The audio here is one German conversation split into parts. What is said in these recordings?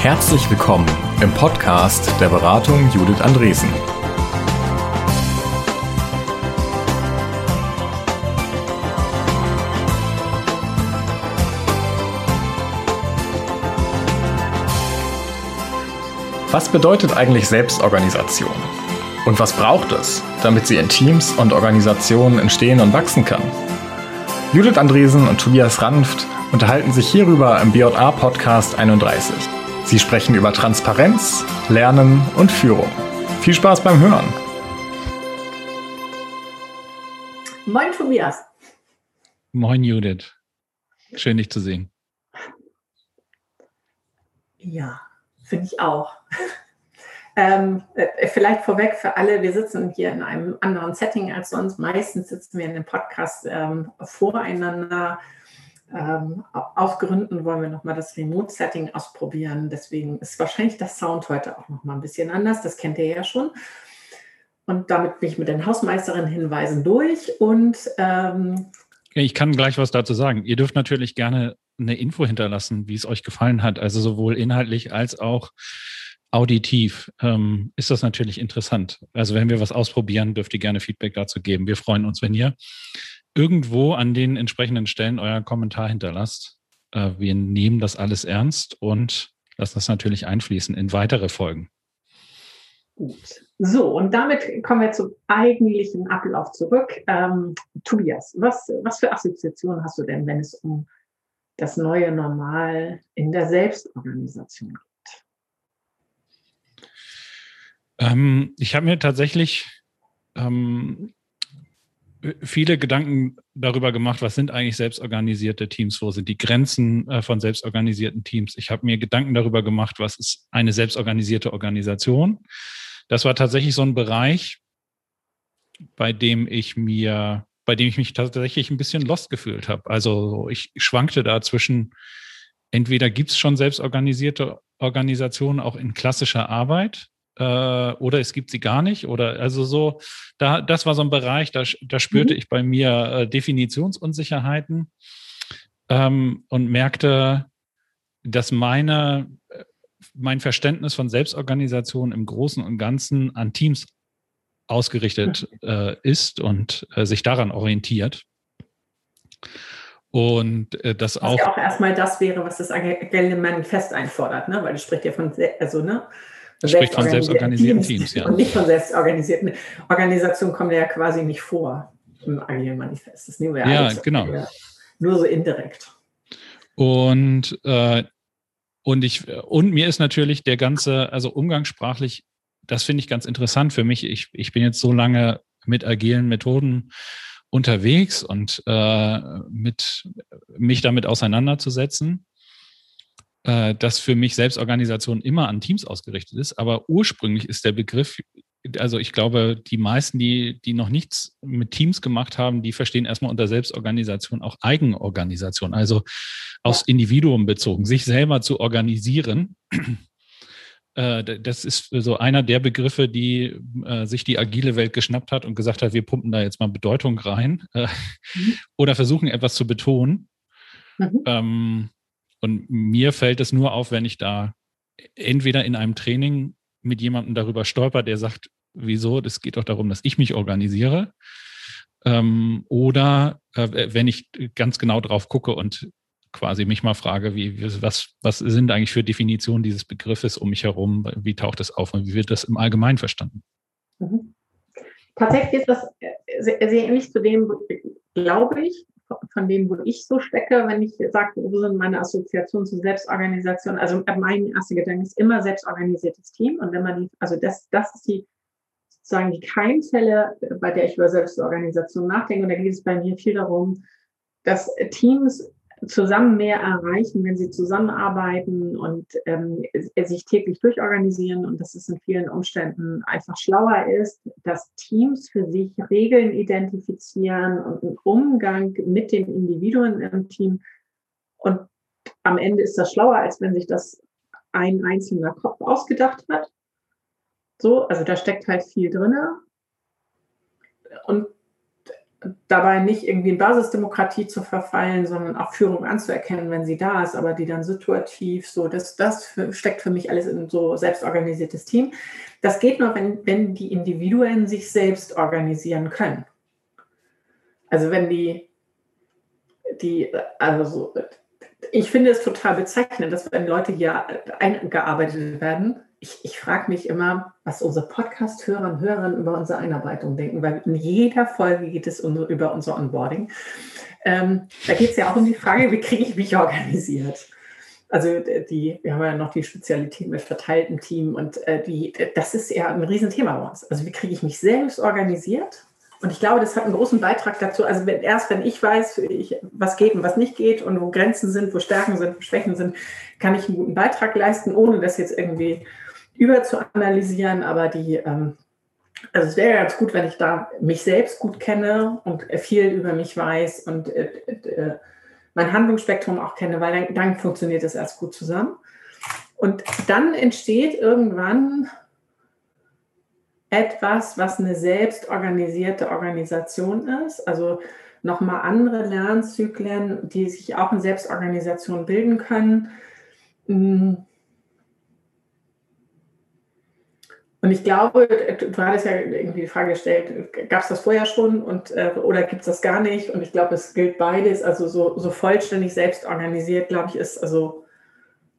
Herzlich willkommen im Podcast der Beratung Judith Andresen. Was bedeutet eigentlich Selbstorganisation? Und was braucht es, damit sie in Teams und Organisationen entstehen und wachsen kann? Judith Andresen und Tobias Ranft unterhalten sich hierüber im BJA Podcast 31. Sie sprechen über Transparenz, Lernen und Führung. Viel Spaß beim Hören. Moin Tobias. Moin Judith. Schön dich zu sehen. Ja, finde ich auch. Ähm, äh, vielleicht vorweg für alle, wir sitzen hier in einem anderen Setting als sonst. Meistens sitzen wir in dem Podcast ähm, voreinander. Ähm, aus Gründen wollen wir nochmal das Remote-Setting ausprobieren. Deswegen ist wahrscheinlich das Sound heute auch nochmal ein bisschen anders. Das kennt ihr ja schon. Und damit bin ich mit den Hausmeisterinnen-Hinweisen durch. Und ähm, ich kann gleich was dazu sagen. Ihr dürft natürlich gerne eine Info hinterlassen, wie es euch gefallen hat. Also sowohl inhaltlich als auch auditiv ähm, ist das natürlich interessant. Also wenn wir was ausprobieren, dürft ihr gerne Feedback dazu geben. Wir freuen uns, wenn ihr irgendwo an den entsprechenden Stellen euer Kommentar hinterlasst. Äh, wir nehmen das alles ernst und lassen das natürlich einfließen in weitere Folgen. Gut. So, und damit kommen wir zum eigentlichen Ablauf zurück. Ähm, Tobias, was, was für Assoziationen hast du denn, wenn es um das neue Normal in der Selbstorganisation geht? Ähm, ich habe mir tatsächlich ähm, viele Gedanken darüber gemacht, was sind eigentlich selbstorganisierte Teams, wo sind die Grenzen äh, von selbstorganisierten Teams. Ich habe mir Gedanken darüber gemacht, was ist eine selbstorganisierte Organisation. Das war tatsächlich so ein Bereich, bei dem ich mir, bei dem ich mich tatsächlich ein bisschen lost gefühlt habe. Also ich schwankte da zwischen, entweder gibt es schon selbstorganisierte Organisationen auch in klassischer Arbeit, äh, oder es gibt sie gar nicht oder also so, da, das war so ein Bereich, da, da spürte mhm. ich bei mir äh, Definitionsunsicherheiten ähm, und merkte, dass meine, äh, mein Verständnis von Selbstorganisation im Großen und Ganzen an Teams ausgerichtet äh, ist und äh, sich daran orientiert. Und äh, das was auch. ja auch erstmal das wäre, was das Agile Manifest einfordert, ne? weil das spricht ja von, also, ne? Spricht von selbstorganisierten Teams, ja. Und nicht von selbstorganisierten Organisationen kommen ja quasi nicht vor im Agilen Manifest. Das nehmen wir ja, ja genau. Nur so indirekt. Und, äh, und, ich, und mir ist natürlich der ganze, also umgangssprachlich, das finde ich ganz interessant für mich. Ich, ich bin jetzt so lange mit agilen Methoden unterwegs und äh, mit mich damit auseinanderzusetzen äh, dass für mich Selbstorganisation immer an Teams ausgerichtet ist. Aber ursprünglich ist der Begriff, also ich glaube, die meisten, die, die noch nichts mit Teams gemacht haben, die verstehen erstmal unter Selbstorganisation auch Eigenorganisation, also aufs Individuum bezogen, sich selber zu organisieren. Äh, das ist so einer der Begriffe, die äh, sich die agile Welt geschnappt hat und gesagt hat, wir pumpen da jetzt mal Bedeutung rein äh, mhm. oder versuchen etwas zu betonen. Mhm. Ähm, und mir fällt es nur auf, wenn ich da entweder in einem Training mit jemandem darüber stolper, der sagt, wieso, das geht doch darum, dass ich mich organisiere. Ähm, oder äh, wenn ich ganz genau drauf gucke und quasi mich mal frage, wie, was, was sind eigentlich für Definitionen dieses Begriffes um mich herum, wie taucht das auf und wie wird das im Allgemeinen verstanden? Mhm. Tatsächlich ist das sehr, sehr ähnlich zu dem, glaube ich, von dem, wo ich so stecke, wenn ich sage, wo sind meine Assoziationen zu Selbstorganisation? Also mein erster Gedanke ist immer selbstorganisiertes Team. Und wenn man die, also das, das ist die sozusagen die Keimzelle, bei der ich über Selbstorganisation nachdenke. Und da geht es bei mir viel darum, dass Teams zusammen mehr erreichen, wenn sie zusammenarbeiten und ähm, sich täglich durchorganisieren und dass es in vielen Umständen einfach schlauer ist, dass Teams für sich Regeln identifizieren und einen Umgang mit den Individuen im Team. Und am Ende ist das schlauer, als wenn sich das ein einzelner Kopf ausgedacht hat. So, also da steckt halt viel drin. Und dabei nicht irgendwie in Basisdemokratie zu verfallen, sondern auch Führung anzuerkennen, wenn sie da ist, aber die dann situativ so, das, das steckt für mich alles in so selbstorganisiertes Team. Das geht nur, wenn, wenn die Individuen sich selbst organisieren können. Also wenn die, die, also so, ich finde es total bezeichnend, dass wenn Leute hier eingearbeitet werden, ich, ich frage mich immer, was unsere Podcast-Hörer und Hörerinnen über unsere Einarbeitung denken, weil in jeder Folge geht es um, über unser Onboarding. Ähm, da geht es ja auch um die Frage, wie kriege ich mich organisiert? Also die, wir haben ja noch die Spezialität mit verteiltem Team und äh, die, das ist ja ein Riesenthema bei uns. Also wie kriege ich mich selbst organisiert? Und ich glaube, das hat einen großen Beitrag dazu. Also wenn, erst wenn ich weiß, ich, was geht und was nicht geht und wo Grenzen sind, wo Stärken sind, wo Schwächen sind, kann ich einen guten Beitrag leisten, ohne das jetzt irgendwie überzuanalysieren, aber die, ähm, also es wäre ganz gut, wenn ich da mich selbst gut kenne und viel über mich weiß und äh, äh, mein Handlungsspektrum auch kenne, weil dann, dann funktioniert das erst gut zusammen. Und dann entsteht irgendwann etwas, was eine selbstorganisierte Organisation ist, also nochmal andere Lernzyklen, die sich auch in Selbstorganisation bilden können. Hm. Und ich glaube, du, hattest ja irgendwie die Frage gestellt, gab es das vorher schon und, äh, oder gibt es das gar nicht? Und ich glaube, es gilt beides. Also so, so vollständig selbst organisiert, glaube ich, ist, also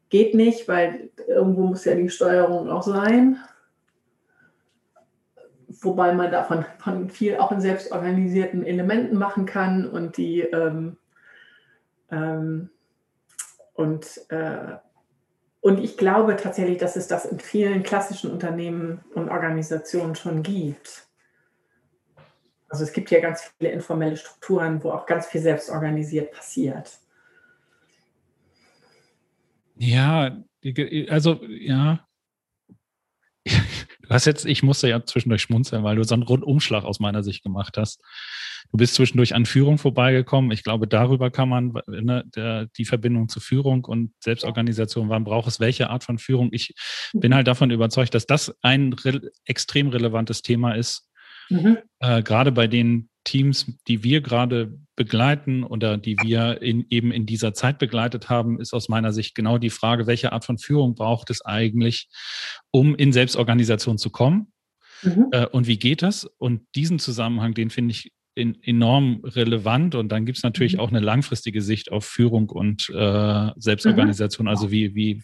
geht nicht, weil irgendwo muss ja die Steuerung auch sein. Wobei man davon von viel auch in selbstorganisierten Elementen machen kann und die ähm, ähm, und äh, und ich glaube tatsächlich, dass es das in vielen klassischen Unternehmen und Organisationen schon gibt. Also es gibt ja ganz viele informelle Strukturen, wo auch ganz viel selbstorganisiert passiert. Ja, also ja. Du hast jetzt, ich musste ja zwischendurch schmunzeln, weil du so einen Rundumschlag aus meiner Sicht gemacht hast. Du bist zwischendurch an Führung vorbeigekommen. Ich glaube, darüber kann man ne, der, die Verbindung zu Führung und Selbstorganisation, wann braucht es welche Art von Führung? Ich bin halt davon überzeugt, dass das ein re extrem relevantes Thema ist. Mhm. Äh, gerade bei den Teams, die wir gerade begleiten oder die wir in, eben in dieser Zeit begleitet haben, ist aus meiner Sicht genau die Frage, welche Art von Führung braucht es eigentlich, um in Selbstorganisation zu kommen? Mhm. Äh, und wie geht das? Und diesen Zusammenhang, den finde ich in, enorm relevant und dann gibt es natürlich mhm. auch eine langfristige Sicht auf Führung und äh, Selbstorganisation. Mhm. Also wie, wie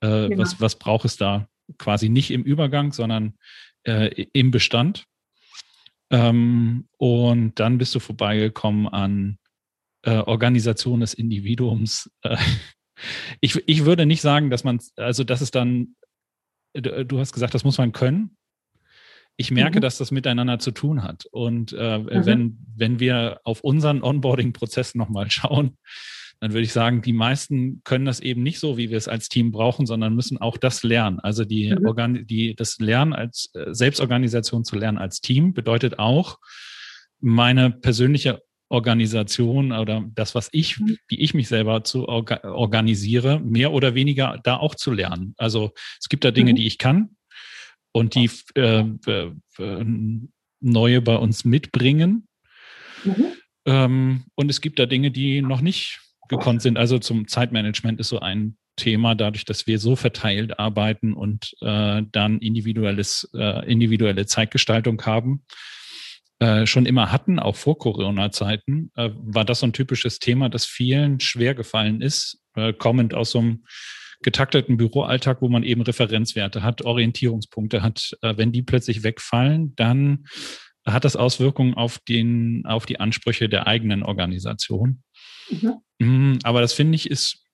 äh, genau. was, was braucht es da quasi nicht im Übergang, sondern äh, im Bestand. Ähm, und dann bist du vorbeigekommen an äh, Organisation des Individuums. Äh, ich, ich würde nicht sagen, dass man, also das ist dann, du hast gesagt, das muss man können ich merke, mhm. dass das miteinander zu tun hat. Und äh, mhm. wenn, wenn wir auf unseren Onboarding-Prozess nochmal schauen, dann würde ich sagen, die meisten können das eben nicht so, wie wir es als Team brauchen, sondern müssen auch das lernen. Also die, mhm. Organ die das Lernen als äh, Selbstorganisation zu lernen als Team bedeutet auch, meine persönliche Organisation oder das, was ich, mhm. wie ich mich selber zu orga organisiere, mehr oder weniger da auch zu lernen. Also es gibt da Dinge, mhm. die ich kann, und die äh, neue bei uns mitbringen. Mhm. Ähm, und es gibt da Dinge, die noch nicht gekonnt sind. Also zum Zeitmanagement ist so ein Thema, dadurch, dass wir so verteilt arbeiten und äh, dann individuelles, äh, individuelle Zeitgestaltung haben, äh, schon immer hatten, auch vor Corona-Zeiten, äh, war das so ein typisches Thema, das vielen schwer gefallen ist, äh, kommend aus so einem getakteten Büroalltag, wo man eben Referenzwerte hat, Orientierungspunkte hat, äh, wenn die plötzlich wegfallen, dann hat das Auswirkungen auf, den, auf die Ansprüche der eigenen Organisation. Mhm. Mm, aber das finde ich ist.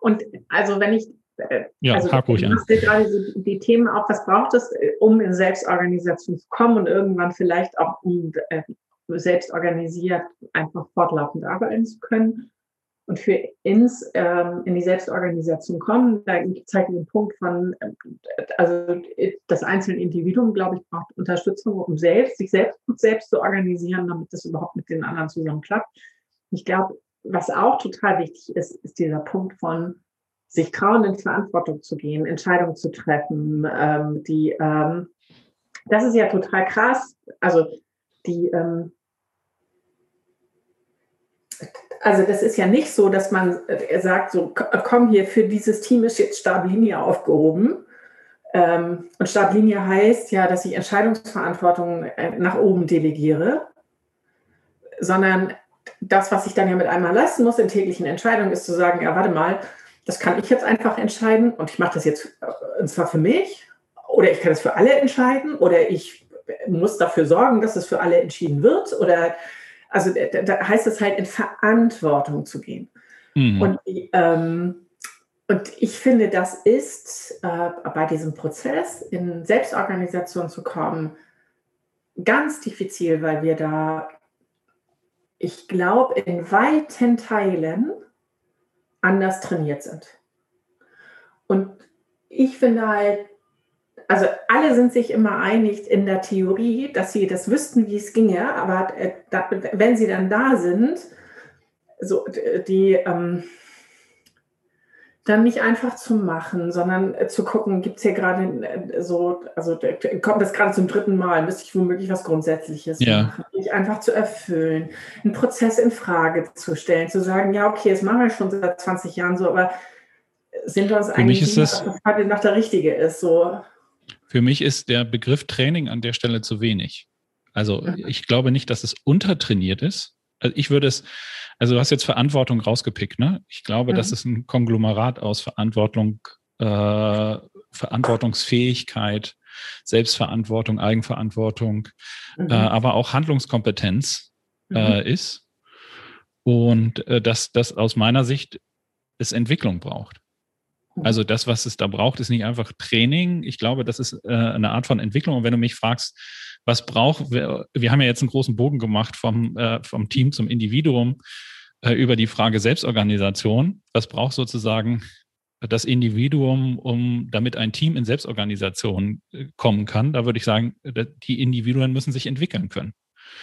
Und also wenn ich äh, ja, also, ruhig du hast ja gerade so die Themen auf, was braucht es, äh, um in Selbstorganisation zu kommen und irgendwann vielleicht auch um äh, selbstorganisiert einfach fortlaufend arbeiten zu können und für ins ähm, in die Selbstorganisation kommen, da gibt es halt den Punkt von, äh, also das einzelne Individuum, glaube ich, braucht Unterstützung, um selbst, sich selbst gut selbst zu organisieren, damit das überhaupt mit den anderen zusammen klappt. Ich glaube, was auch total wichtig ist, ist dieser Punkt von sich trauen, in Verantwortung zu gehen, Entscheidungen zu treffen, ähm, die, ähm, das ist ja total krass. Also die, ähm, also das ist ja nicht so, dass man äh, sagt, so komm hier, für dieses Team ist jetzt Stablinie aufgehoben. Ähm, und Stablinie heißt ja, dass ich Entscheidungsverantwortung äh, nach oben delegiere, sondern das, was ich dann ja mit einmal leisten muss in täglichen Entscheidungen, ist zu sagen, ja, warte mal, das kann ich jetzt einfach entscheiden und ich mache das jetzt äh, und zwar für mich oder ich kann es für alle entscheiden oder ich muss dafür sorgen, dass es für alle entschieden wird oder also da heißt es halt in Verantwortung zu gehen. Mhm. Und, ähm, und ich finde, das ist äh, bei diesem Prozess in Selbstorganisation zu kommen ganz diffizil, weil wir da, ich glaube, in weiten Teilen anders trainiert sind. Und ich finde halt, also alle sind sich immer einig in der Theorie, dass sie das wüssten, wie es ginge, aber äh, wenn sie dann da sind, so die ähm, dann nicht einfach zu machen, sondern äh, zu gucken, gibt es hier gerade äh, so, also kommt das gerade zum dritten Mal, müsste ich womöglich was Grundsätzliches ja. machen, mich einfach zu erfüllen, einen Prozess in Frage zu stellen, zu sagen, ja, okay, das machen wir schon seit 20 Jahren so, aber sind wir uns Für eigentlich dass das heute noch der richtige ist? So. Für mich ist der Begriff Training an der Stelle zu wenig. Also mhm. ich glaube nicht, dass es untertrainiert ist. Also ich würde es, also du hast jetzt Verantwortung rausgepickt, ne? Ich glaube, mhm. das ist ein Konglomerat aus Verantwortung, äh, Verantwortungsfähigkeit, Selbstverantwortung, Eigenverantwortung, mhm. äh, aber auch Handlungskompetenz äh, mhm. ist. Und äh, dass das aus meiner Sicht es Entwicklung braucht. Mhm. Also das, was es da braucht, ist nicht einfach Training. Ich glaube, das ist äh, eine Art von Entwicklung. Und wenn du mich fragst, was braucht, wir, wir haben ja jetzt einen großen Bogen gemacht vom, äh, vom Team zum Individuum äh, über die Frage Selbstorganisation. Was braucht sozusagen das Individuum, um damit ein Team in Selbstorganisation äh, kommen kann? Da würde ich sagen, die Individuen müssen sich entwickeln können.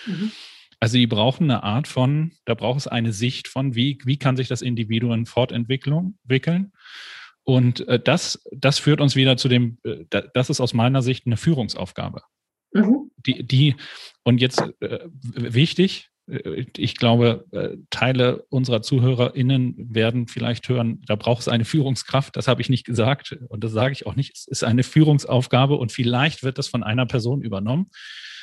Mhm. Also die brauchen eine Art von, da braucht es eine Sicht von, wie, wie kann sich das Individuum fortentwickeln. Und äh, das, das führt uns wieder zu dem, äh, das ist aus meiner Sicht eine Führungsaufgabe. Mhm. Die, die, und jetzt äh, wichtig, äh, ich glaube, äh, Teile unserer ZuhörerInnen werden vielleicht hören, da braucht es eine Führungskraft. Das habe ich nicht gesagt und das sage ich auch nicht. Es ist eine Führungsaufgabe und vielleicht wird das von einer Person übernommen.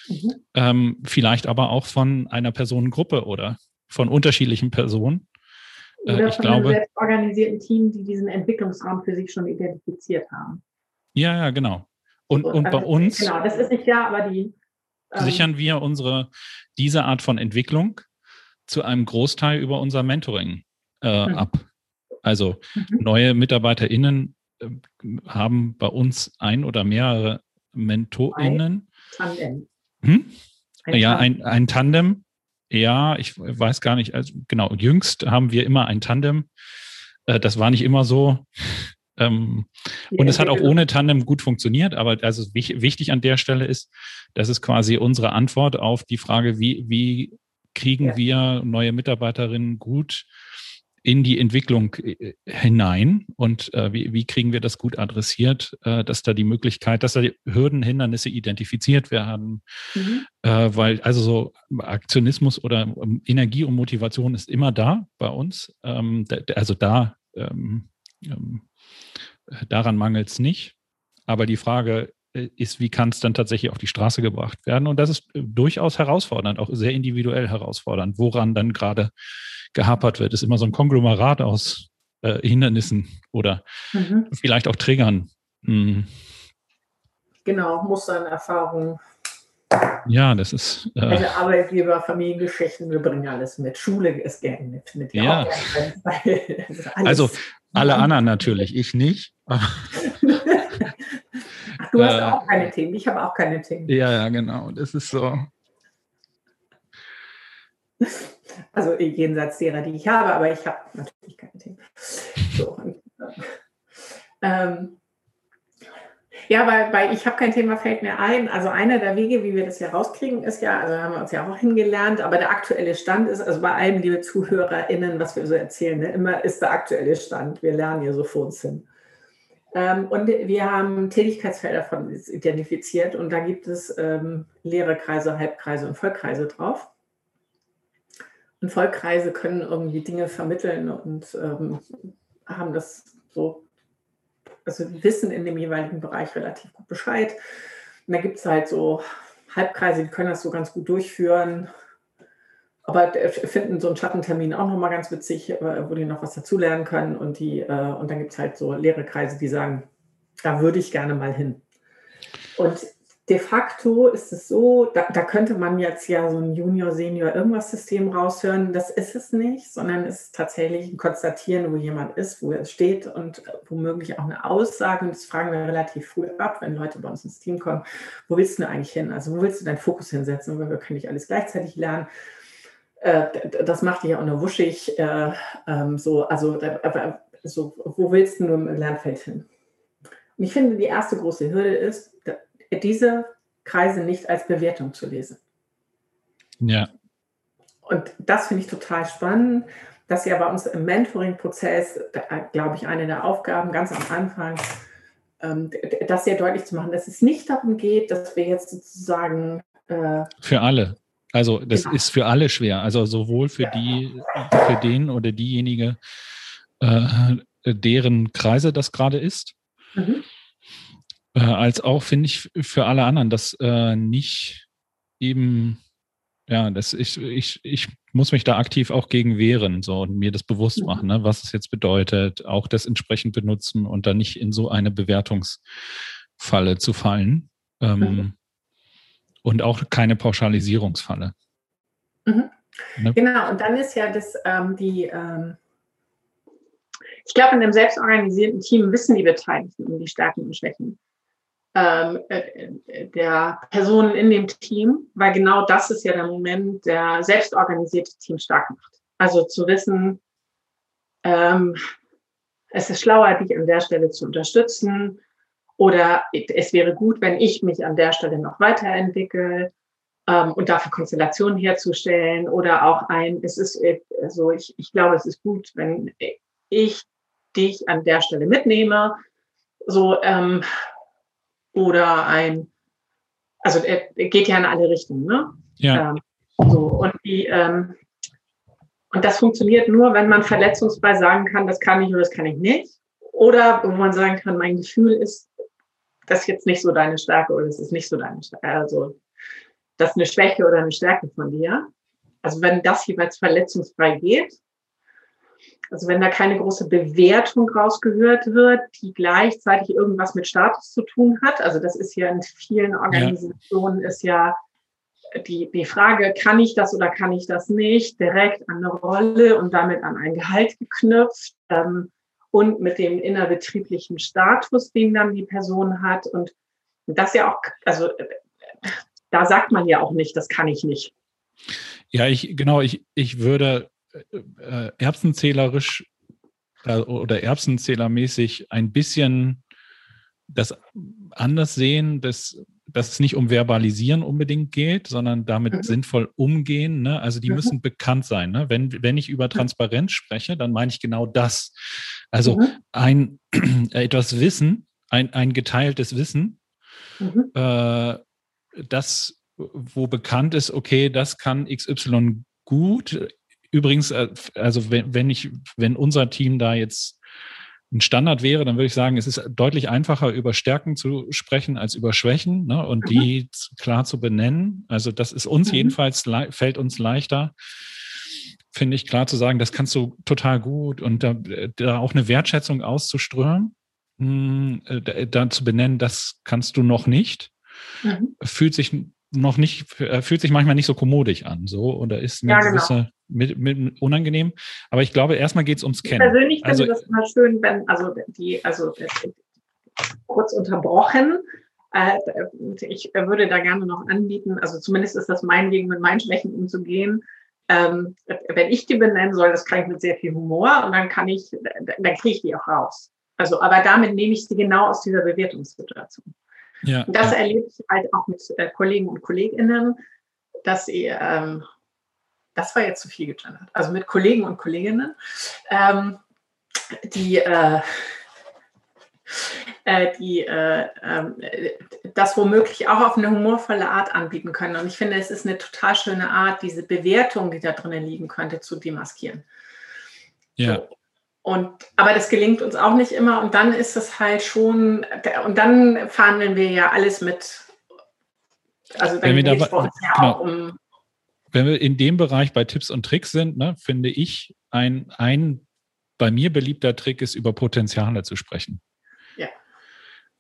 Mhm. Ähm, vielleicht aber auch von einer Personengruppe oder von unterschiedlichen Personen. Äh, oder ich von glaube, einem selbstorganisierten Team, die diesen Entwicklungsraum für sich schon identifiziert haben. Ja, ja, genau. Und, und also, bei uns. Genau, das ist nicht klar, aber die. Ähm, sichern wir unsere, diese Art von Entwicklung zu einem Großteil über unser Mentoring äh, mhm. ab. Also mhm. neue MitarbeiterInnen äh, haben bei uns ein oder mehrere MentorInnen. Ein Tandem. Hm? Ein ja, Tandem. Ein, ein Tandem. Ja, ich weiß gar nicht. Also, genau, jüngst haben wir immer ein Tandem. Äh, das war nicht immer so. Ähm, und es hat auch ohne Tandem gut funktioniert, aber also wichtig an der Stelle ist, das ist quasi unsere Antwort auf die Frage, wie, wie kriegen ja. wir neue Mitarbeiterinnen gut in die Entwicklung äh, hinein und äh, wie, wie kriegen wir das gut adressiert, äh, dass da die Möglichkeit, dass da die Hürden, Hindernisse identifiziert werden, mhm. äh, weil also so Aktionismus oder ähm, Energie und Motivation ist immer da bei uns, ähm, also da ähm, ähm Daran mangelt es nicht. Aber die Frage äh, ist, wie kann es dann tatsächlich auf die Straße gebracht werden? Und das ist äh, durchaus herausfordernd, auch sehr individuell herausfordernd. Woran dann gerade gehapert wird, ist immer so ein Konglomerat aus äh, Hindernissen oder mhm. vielleicht auch Triggern. Mhm. Genau, Mustern, Erfahrungen. Ja, das ist. Äh, also Arbeitgeber, Familiengeschichten, wir bringen alles mit. Schule ist gerne mit. mit ja. also alle anderen natürlich, ich nicht. Ach, du hast äh, auch keine Themen, ich habe auch keine Themen. Ja, ja, genau. Das ist so. Also jenseits derer, die ich habe, aber ich habe natürlich keine Themen. So, und, ähm, ja, weil, weil ich habe kein Thema, fällt mir ein. Also einer der Wege, wie wir das hier rauskriegen, ist ja, also haben wir uns ja auch hingelernt, aber der aktuelle Stand ist, also bei allem, liebe ZuhörerInnen, was wir so erzählen, ne, immer ist der aktuelle Stand. Wir lernen hier so vor uns hin. Ähm, und wir haben Tätigkeitsfelder von identifiziert und da gibt es ähm, leere Kreise, Halbkreise und Vollkreise drauf. Und Vollkreise können irgendwie Dinge vermitteln und ähm, haben das so, also wissen in dem jeweiligen Bereich relativ gut Bescheid. Und da gibt es halt so Halbkreise, die können das so ganz gut durchführen. Aber finden so einen Schattentermin auch nochmal ganz witzig, äh, wo die noch was dazulernen können. Und, die, äh, und dann gibt es halt so leere Kreise, die sagen, da würde ich gerne mal hin. Und de facto ist es so, da, da, könnte man jetzt ja so ein Junior, Senior, irgendwas System raushören. Das ist es nicht, sondern es ist tatsächlich ein Konstatieren, wo jemand ist, wo er steht und womöglich auch eine Aussage. Und das fragen wir relativ früh ab, wenn Leute bei uns ins Team kommen. Wo willst du eigentlich hin? Also, wo willst du deinen Fokus hinsetzen? Weil wir können nicht alles gleichzeitig lernen. Äh, das macht dich ja auch nur wuschig. Äh, ähm, so, also, so, wo willst du nur im Lernfeld hin? Und ich finde, die erste große Hürde ist, diese Kreise nicht als Bewertung zu lesen. Ja. Und das finde ich total spannend, dass ja bei uns im Mentoring-Prozess, glaube ich, eine der Aufgaben ganz am Anfang, ähm, das sehr deutlich zu machen, dass es nicht darum geht, dass wir jetzt sozusagen. Äh, für alle. Also das genau. ist für alle schwer. Also sowohl für ja. die, für den oder diejenige, äh, deren Kreise das gerade ist, mhm äh, als auch, finde ich, für alle anderen, dass äh, nicht eben, ja, das ich, ich, ich muss mich da aktiv auch gegen wehren so und mir das bewusst machen, ne, was es jetzt bedeutet, auch das entsprechend benutzen und dann nicht in so eine Bewertungsfalle zu fallen. Ähm, mhm. Und auch keine Pauschalisierungsfalle. Mhm. Ne? Genau, und dann ist ja das, ähm, die, ähm, ich glaube, in einem selbstorganisierten Team wissen die Beteiligten um die Stärken und Schwächen der Personen in dem Team, weil genau das ist ja der Moment, der selbstorganisierte Team stark macht. Also zu wissen, ähm, es ist schlauer, dich an der Stelle zu unterstützen. Oder es wäre gut, wenn ich mich an der Stelle noch weiterentwickle ähm, und dafür Konstellationen herzustellen. Oder auch ein, es ist, also ich, ich glaube, es ist gut, wenn ich dich an der Stelle mitnehme, so ähm, oder ein, also er, er geht ja in alle Richtungen, ne? Ja. Ähm, so, und die, ähm, und das funktioniert nur, wenn man verletzungsfrei sagen kann, das kann ich oder das kann ich nicht. Oder wo man sagen kann, mein Gefühl ist, das ist jetzt nicht so deine Stärke oder das ist nicht so deine Stärke. Also das ist eine Schwäche oder eine Stärke von dir. Also wenn das jeweils verletzungsfrei geht, also wenn da keine große Bewertung rausgehört wird, die gleichzeitig irgendwas mit Status zu tun hat. Also das ist ja in vielen Organisationen ja. ist ja die, die Frage, kann ich das oder kann ich das nicht, direkt an eine Rolle und damit an ein Gehalt geknüpft ähm, und mit dem innerbetrieblichen Status, den dann die Person hat. Und das ja auch, also da sagt man ja auch nicht, das kann ich nicht. Ja, ich, genau, ich, ich würde äh, erbsenzählerisch äh, oder erbsenzählermäßig ein bisschen das anders sehen, dass, dass es nicht um Verbalisieren unbedingt geht, sondern damit mhm. sinnvoll umgehen. Ne? Also die mhm. müssen bekannt sein. Ne? Wenn, wenn ich über Transparenz spreche, dann meine ich genau das. Also mhm. ein etwas Wissen, ein, ein geteiltes Wissen, mhm. äh, das wo bekannt ist, okay, das kann XY gut, Übrigens, äh, also wenn, wenn ich, wenn unser Team da jetzt ein Standard wäre, dann würde ich sagen, es ist deutlich einfacher, über Stärken zu sprechen als über Schwächen ne, und mhm. die klar zu benennen. Also das ist uns mhm. jedenfalls, fällt uns leichter, finde ich, klar zu sagen, das kannst du total gut und da, da auch eine Wertschätzung auszuströmen, hm, da, da, zu benennen, das kannst du noch nicht, mhm. fühlt sich noch nicht, äh, fühlt sich manchmal nicht so kommodig an, so, oder ist eine ja, genau. Mit, mit unangenehm. Aber ich glaube, erstmal geht es ums Kennen. Ich persönlich finde also, das immer schön, wenn, also die, also kurz unterbrochen. Äh, ich würde da gerne noch anbieten, also zumindest ist das mein Weg, mit meinen Schwächen umzugehen. Ähm, wenn ich die benennen soll, das kann ich mit sehr viel Humor und dann kann ich, dann kriege ich die auch raus. Also, aber damit nehme ich sie genau aus dieser Bewertungssituation. Ja, und das ja. erlebe ich halt auch mit äh, Kollegen und Kolleginnen, dass sie, ähm, das war jetzt zu viel gegendert, also mit Kollegen und Kolleginnen, ähm, die, äh, äh, die äh, äh, das womöglich auch auf eine humorvolle Art anbieten können. Und ich finde, es ist eine total schöne Art, diese Bewertung, die da drinnen liegen könnte, zu demaskieren. Ja. Und, aber das gelingt uns auch nicht immer. Und dann ist es halt schon, und dann verhandeln wir ja alles mit. Also dann geht es bei uns ja genau. auch um. Wenn wir in dem Bereich bei Tipps und Tricks sind, ne, finde ich, ein, ein bei mir beliebter Trick ist, über Potenziale zu sprechen. Ja.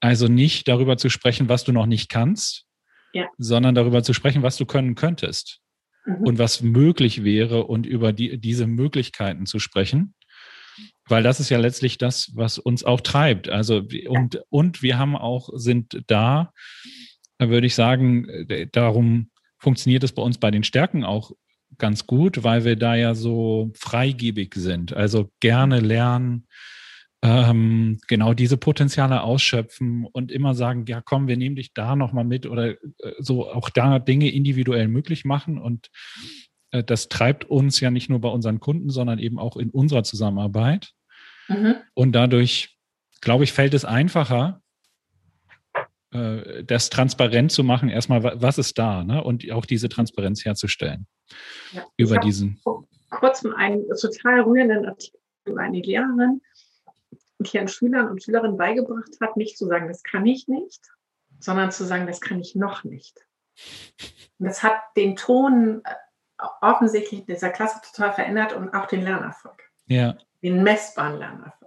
Also nicht darüber zu sprechen, was du noch nicht kannst, ja. sondern darüber zu sprechen, was du können könntest mhm. und was möglich wäre und über die, diese Möglichkeiten zu sprechen. Weil das ist ja letztlich das, was uns auch treibt. Also, und, und wir haben auch, sind da, würde ich sagen, äh, darum funktioniert es bei uns bei den Stärken auch ganz gut, weil wir da ja so freigebig sind. Also gerne lernen, ähm, genau diese Potenziale ausschöpfen und immer sagen, ja komm, wir nehmen dich da nochmal mit oder äh, so auch da Dinge individuell möglich machen. Und äh, das treibt uns ja nicht nur bei unseren Kunden, sondern eben auch in unserer Zusammenarbeit. Mhm. Und dadurch, glaube ich, fällt es einfacher, äh, das transparent zu machen, erstmal, was ist da, ne? und auch diese Transparenz herzustellen. Ja, über diesen. Vor kurzem einen total rührenden Artikel über eine Lehrerin, die ihren Schülern und Schülerinnen beigebracht hat, nicht zu sagen, das kann ich nicht, sondern zu sagen, das kann ich noch nicht. Und das hat den Ton äh, offensichtlich in dieser Klasse total verändert und auch den Lernerfolg. Ja. Den messbaren Lernerfolg.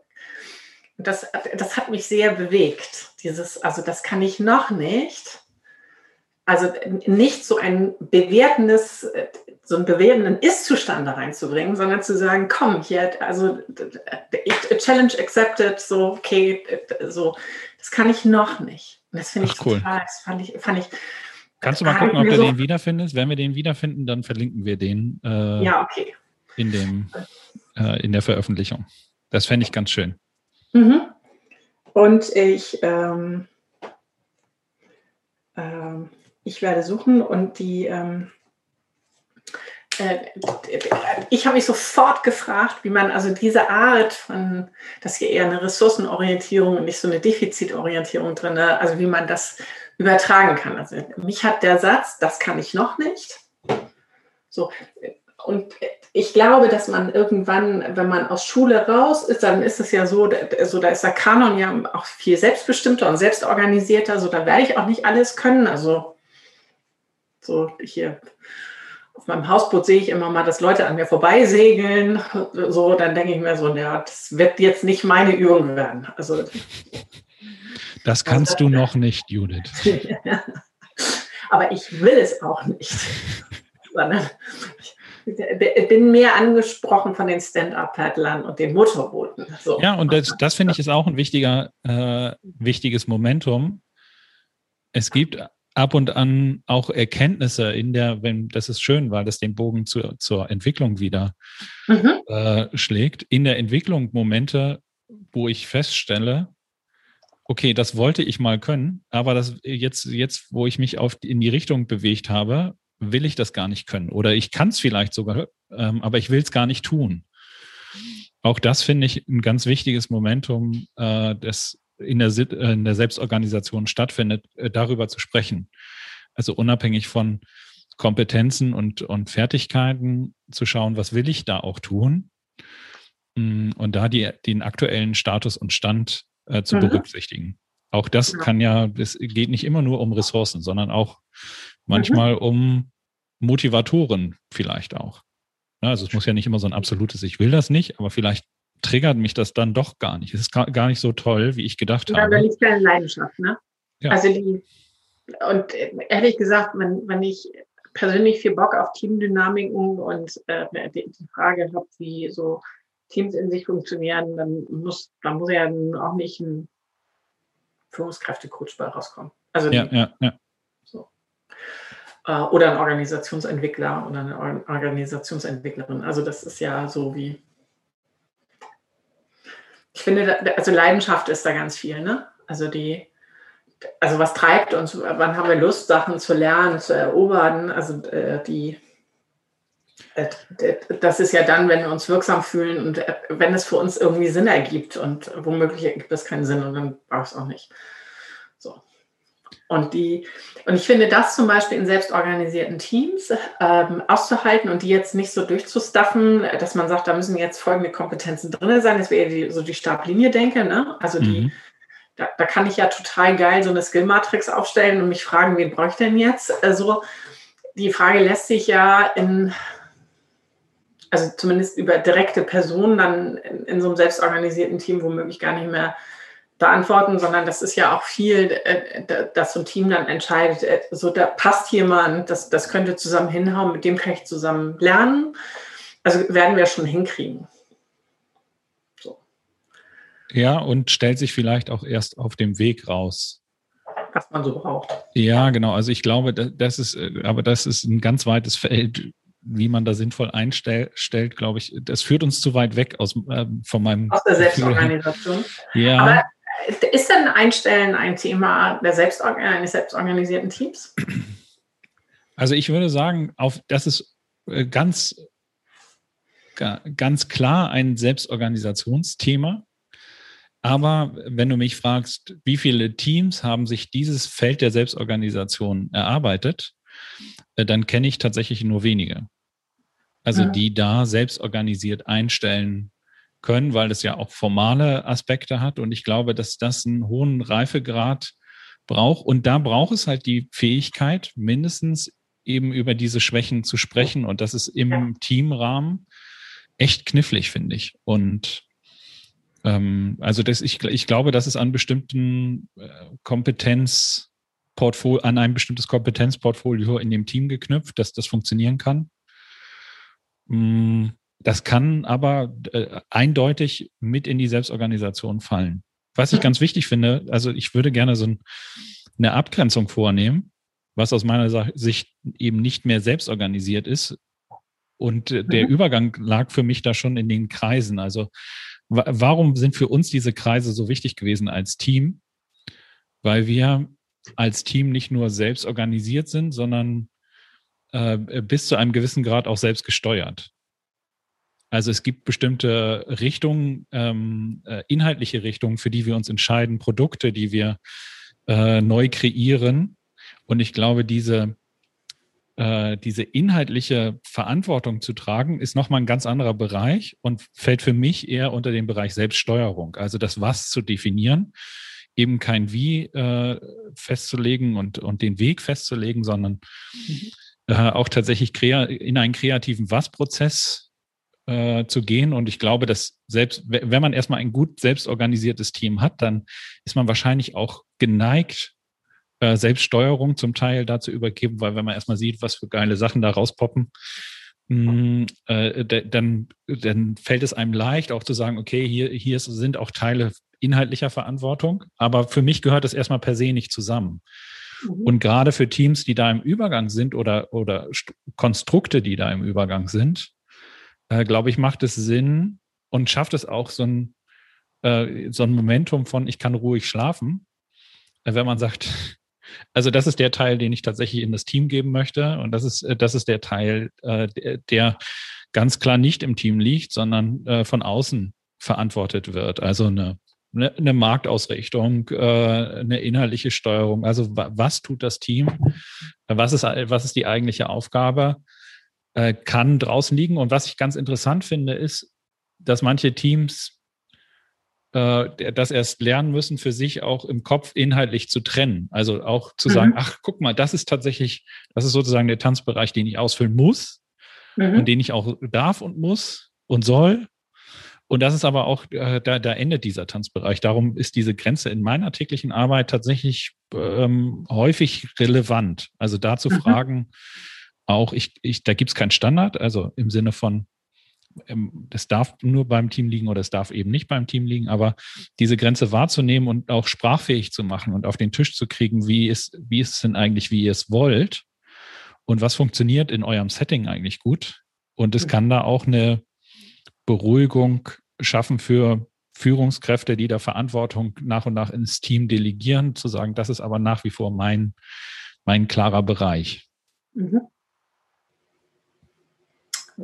Das, das hat mich sehr bewegt. Dieses, also das kann ich noch nicht. Also nicht so ein bewertendes, so einen bewertenden Ist-Zustand da reinzubringen, sondern zu sagen, komm, hier, also Challenge accepted, so, okay, so, das kann ich noch nicht. Und das finde ich cool. total, das fand ich, fand ich Kannst du mal gucken, ob du so den wiederfindest? Wenn wir den wiederfinden, dann verlinken wir den äh, ja, okay. in, dem, äh, in der Veröffentlichung. Das fände ich ganz schön. Mhm. Und ich, ähm, ähm, ich werde suchen und die, ähm, äh, ich habe mich sofort gefragt, wie man also diese Art von, das hier eher eine Ressourcenorientierung und nicht so eine Defizitorientierung drin, ne, also wie man das übertragen kann. Also mich hat der Satz, das kann ich noch nicht. So, und ich glaube, dass man irgendwann, wenn man aus Schule raus ist, dann ist es ja so, so da ist der Kanon ja auch viel selbstbestimmter und selbstorganisierter, so da werde ich auch nicht alles können. Also so hier auf meinem Hausboot sehe ich immer mal, dass Leute an mir vorbeisegeln. So, dann denke ich mir so, ja, das wird jetzt nicht meine Übung werden. Also das kannst also, du noch nicht, Judith. Aber ich will es auch nicht. Sondern bin mehr angesprochen von den Stand-Up-Paddlern und den Motorbooten. So. Ja, und das, das finde ich ist auch ein wichtiger, äh, wichtiges Momentum. Es gibt ab und an auch Erkenntnisse in der, wenn das ist schön, weil das den Bogen zu, zur Entwicklung wieder mhm. äh, schlägt. In der Entwicklung Momente, wo ich feststelle, okay, das wollte ich mal können, aber das jetzt, jetzt, wo ich mich auf, in die Richtung bewegt habe, will ich das gar nicht können. Oder ich kann es vielleicht sogar, ähm, aber ich will es gar nicht tun. Auch das finde ich ein ganz wichtiges Momentum, äh, das in der, äh, in der Selbstorganisation stattfindet, äh, darüber zu sprechen. Also unabhängig von Kompetenzen und, und Fertigkeiten zu schauen, was will ich da auch tun? Mm, und da die, den aktuellen Status und Stand äh, zu mhm. berücksichtigen. Auch das kann ja, es geht nicht immer nur um Ressourcen, sondern auch manchmal mhm. um Motivatoren vielleicht auch. Also es muss ja nicht immer so ein absolutes, ich will das nicht, aber vielleicht triggert mich das dann doch gar nicht. Es ist gar nicht so toll, wie ich gedacht ja, habe. Da liegt keine Leidenschaft, ne? Ja. Also die, und ehrlich gesagt, wenn, wenn ich persönlich viel Bock auf Teamdynamiken und äh, die, die Frage habe, wie so Teams in sich funktionieren, dann muss, dann muss ja auch nicht ein Führungskräftecoach bei rauskommen. Also ja, ja, ja. Äh, oder ein Organisationsentwickler oder eine Organisationsentwicklerin. Also das ist ja so wie, ich finde, also Leidenschaft ist da ganz viel, ne? Also die, also was treibt uns, wann haben wir Lust, Sachen zu lernen, zu erobern, also äh, die, Äh, das ist ja dann, wenn wir uns wirksam fühlen und wenn es für uns irgendwie Sinn ergibt und womöglich ergibt es keinen Sinn und dann brauche ich es auch nicht. Und, die, und ich finde das zum Beispiel in selbstorganisierten Teams ähm, auszuhalten und die jetzt nicht so durchzustaffen, dass man sagt, da müssen jetzt folgende Kompetenzen drin sein. Das wäre die, so die Stablinie denke. Ne? Also die, mhm. da, da, kann ich ja total geil so eine Skill-Matrix aufstellen und mich fragen, wen brauche ich denn jetzt? Also die Frage lässt sich ja in also zumindest über direkte Personen dann in, in, so einem selbstorganisierten Team womöglich gar nicht mehr beantworten, sondern das ist ja auch viel, äh, dass so ein Team dann entscheidet, äh, so da passt jemand, das, das könnte zusammen hinhauen, mit dem kann ich zusammen lernen. Also werden wir schon hinkriegen. So. Ja, und stellt sich vielleicht auch erst auf dem Weg raus. Was man so braucht. Ja, genau. Also ich glaube, das ist, äh, aber das ist ein ganz weites Feld wie man da sinnvoll einstellt, glaube ich, das führt uns zu weit weg aus, äh, von meinem. Aus der Selbstorganisation. Ja. Aber ist denn Einstellen ein Thema der Selbstorg eines selbstorganisierten Teams? Also ich würde sagen, auf, das ist äh, ganz, ganz klar ein Selbstorganisationsthema. Aber wenn du mich fragst, wie viele Teams haben sich dieses Feld der Selbstorganisation erarbeitet, äh, dann kenne ich tatsächlich nur wenige. Also die da selbst organisiert einstellen können, weil es ja auch formale Aspekte hat. Und ich glaube, dass das einen hohen Reifegrad braucht. Und da braucht es halt die Fähigkeit, mindestens eben über diese Schwächen zu sprechen. Und das ist im ja. Teamrahmen echt knifflig, finde ich. Und ähm, also das, ich, ich glaube, dass es an bestimmten äh, Kompetenz Portfolio, an ein bestimmtes Kompetenzportfolio in dem Team geknüpft, dass das funktionieren kann. Mm, das kann aber äh, eindeutig mit in die Selbstorganisation fallen. Was ich ganz wichtig finde, also ich würde gerne so eine Abgrenzung vornehmen, was aus meiner Sicht eben nicht mehr selbstorganisiert ist. Und äh, der mhm. Übergang lag für mich da schon in den Kreisen. Also warum sind für uns diese Kreise so wichtig gewesen als Team? Weil wir als Team nicht nur selbst organisiert sind, sondern äh, bis zu einem gewissen Grad auch selbst gesteuert. Also es gibt bestimmte Richtungen, ähm, äh, inhaltliche Richtungen, für die wir uns entscheiden, Produkte, die wir äh, neu kreieren. Und ich glaube, diese, äh, diese inhaltliche Verantwortung zu tragen, ist nochmal ein ganz anderer Bereich und fällt für mich eher unter den Bereich Selbststeuerung. Also das Was zu definieren eben kein Wie äh, festzulegen und, und den Weg festzulegen, sondern mhm. äh, auch tatsächlich in einen kreativen Was-Prozess äh, zu gehen. Und ich glaube, dass selbst, wenn man erstmal ein gut selbstorganisiertes Team hat, dann ist man wahrscheinlich auch geneigt, äh, Selbststeuerung zum Teil dazu übergeben, weil wenn man erstmal sieht, was für geile Sachen da rauspoppen, mm, äh, dann, dann fällt es einem leicht, auch zu sagen, okay, hier, hier sind auch Teile inhaltlicher Verantwortung, aber für mich gehört das erstmal per se nicht zusammen. Mhm. Und gerade für Teams, die da im Übergang sind oder, oder Konstrukte, die da im Übergang sind, äh, glaube ich, macht es Sinn und schafft es auch so ein, äh, so ein Momentum von, ich kann ruhig schlafen, äh, wenn man sagt, also das ist der Teil, den ich tatsächlich in das Team geben möchte und das ist, äh, das ist der Teil, äh, der, der ganz klar nicht im Team liegt, sondern äh, von außen verantwortet wird. Also eine eine, eine Marktausrichtung, eine inhaltliche Steuerung. Also was tut das Team? Was ist, was ist die eigentliche Aufgabe? Äh, kann draußen liegen. Und was ich ganz interessant finde, ist, dass manche Teams äh, das erst lernen müssen, für sich auch im Kopf inhaltlich zu trennen. Also auch zu mhm. sagen, ach, guck mal, das ist tatsächlich, das ist sozusagen der Tanzbereich, den ich ausfüllen muss mhm. und den ich auch darf und muss und soll. Und das ist aber auch, äh, da, da endet dieser Tanzbereich. Darum ist diese Grenze in meiner täglichen Arbeit tatsächlich ähm, häufig relevant. Also da zu mhm. fragen, auch ich, ich, da gibt es keinen Standard, also im Sinne von, ähm, das darf nur beim Team liegen oder es darf eben nicht beim Team liegen, aber diese Grenze wahrzunehmen und auch sprachfähig zu machen und auf den Tisch zu kriegen, wie ist, wie ist es denn eigentlich, wie ihr es wollt und was funktioniert in eurem Setting eigentlich gut. Und es mhm. kann da auch eine Beruhigung schaffen für Führungskräfte, die da Verantwortung nach und nach ins Team delegieren, zu sagen, das ist aber nach wie vor mein, mein klarer Bereich. Mhm.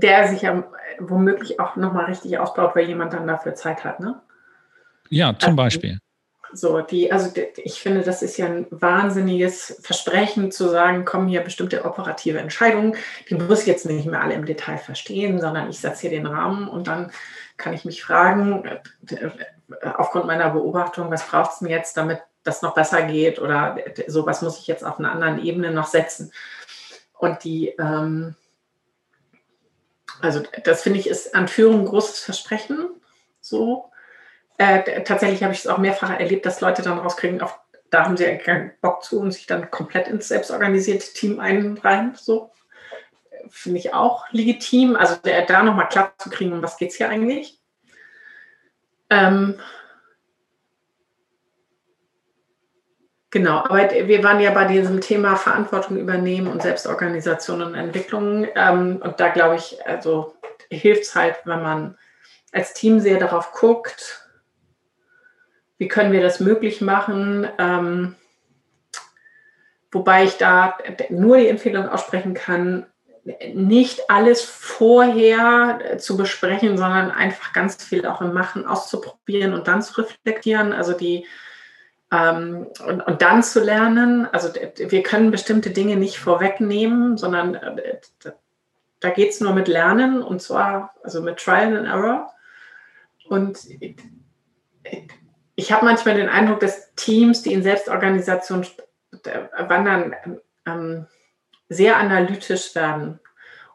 Der sich ja womöglich auch nochmal richtig ausbaut, weil jemand dann dafür Zeit hat, ne? Ja, zum also, Beispiel. So, die, also ich finde, das ist ja ein wahnsinniges Versprechen zu sagen, kommen hier bestimmte operative Entscheidungen, die muss ich jetzt nicht mehr alle im Detail verstehen, sondern ich setze hier den Rahmen und dann kann ich mich fragen, äh, aufgrund meiner Beobachtung, was braucht es denn jetzt, damit das noch besser geht oder so, was muss ich jetzt auf einer anderen Ebene noch setzen. Und die, ähm, also das finde ich ist an Führung ein großes Versprechen, so. Äh, tatsächlich habe ich es auch mehrfach erlebt, dass Leute dann rauskriegen, auf, da haben sie ja keinen Bock zu und sich dann komplett ins selbstorganisierte Team einreihen. So finde ich auch legitim. Also da nochmal klar zu kriegen, um was geht es hier eigentlich. Ähm, genau, aber wir waren ja bei diesem Thema Verantwortung übernehmen und Selbstorganisation und Entwicklung. Ähm, und da glaube ich, also hilft es halt, wenn man als Team sehr darauf guckt, wie können wir das möglich machen. Ähm, wobei ich da nur die Empfehlung aussprechen kann, nicht alles vorher zu besprechen, sondern einfach ganz viel auch im Machen auszuprobieren und dann zu reflektieren. Also die ähm, und, und, dann zu lernen. Also wir können bestimmte Dinge nicht vorwegnehmen, sondern äh, da geht es nur mit Lernen und zwar also mit Trial and Error. Und ich habe manchmal den Eindruck, dass Teams, die in Selbstorganisation wandern, ähm, sehr analytisch werden.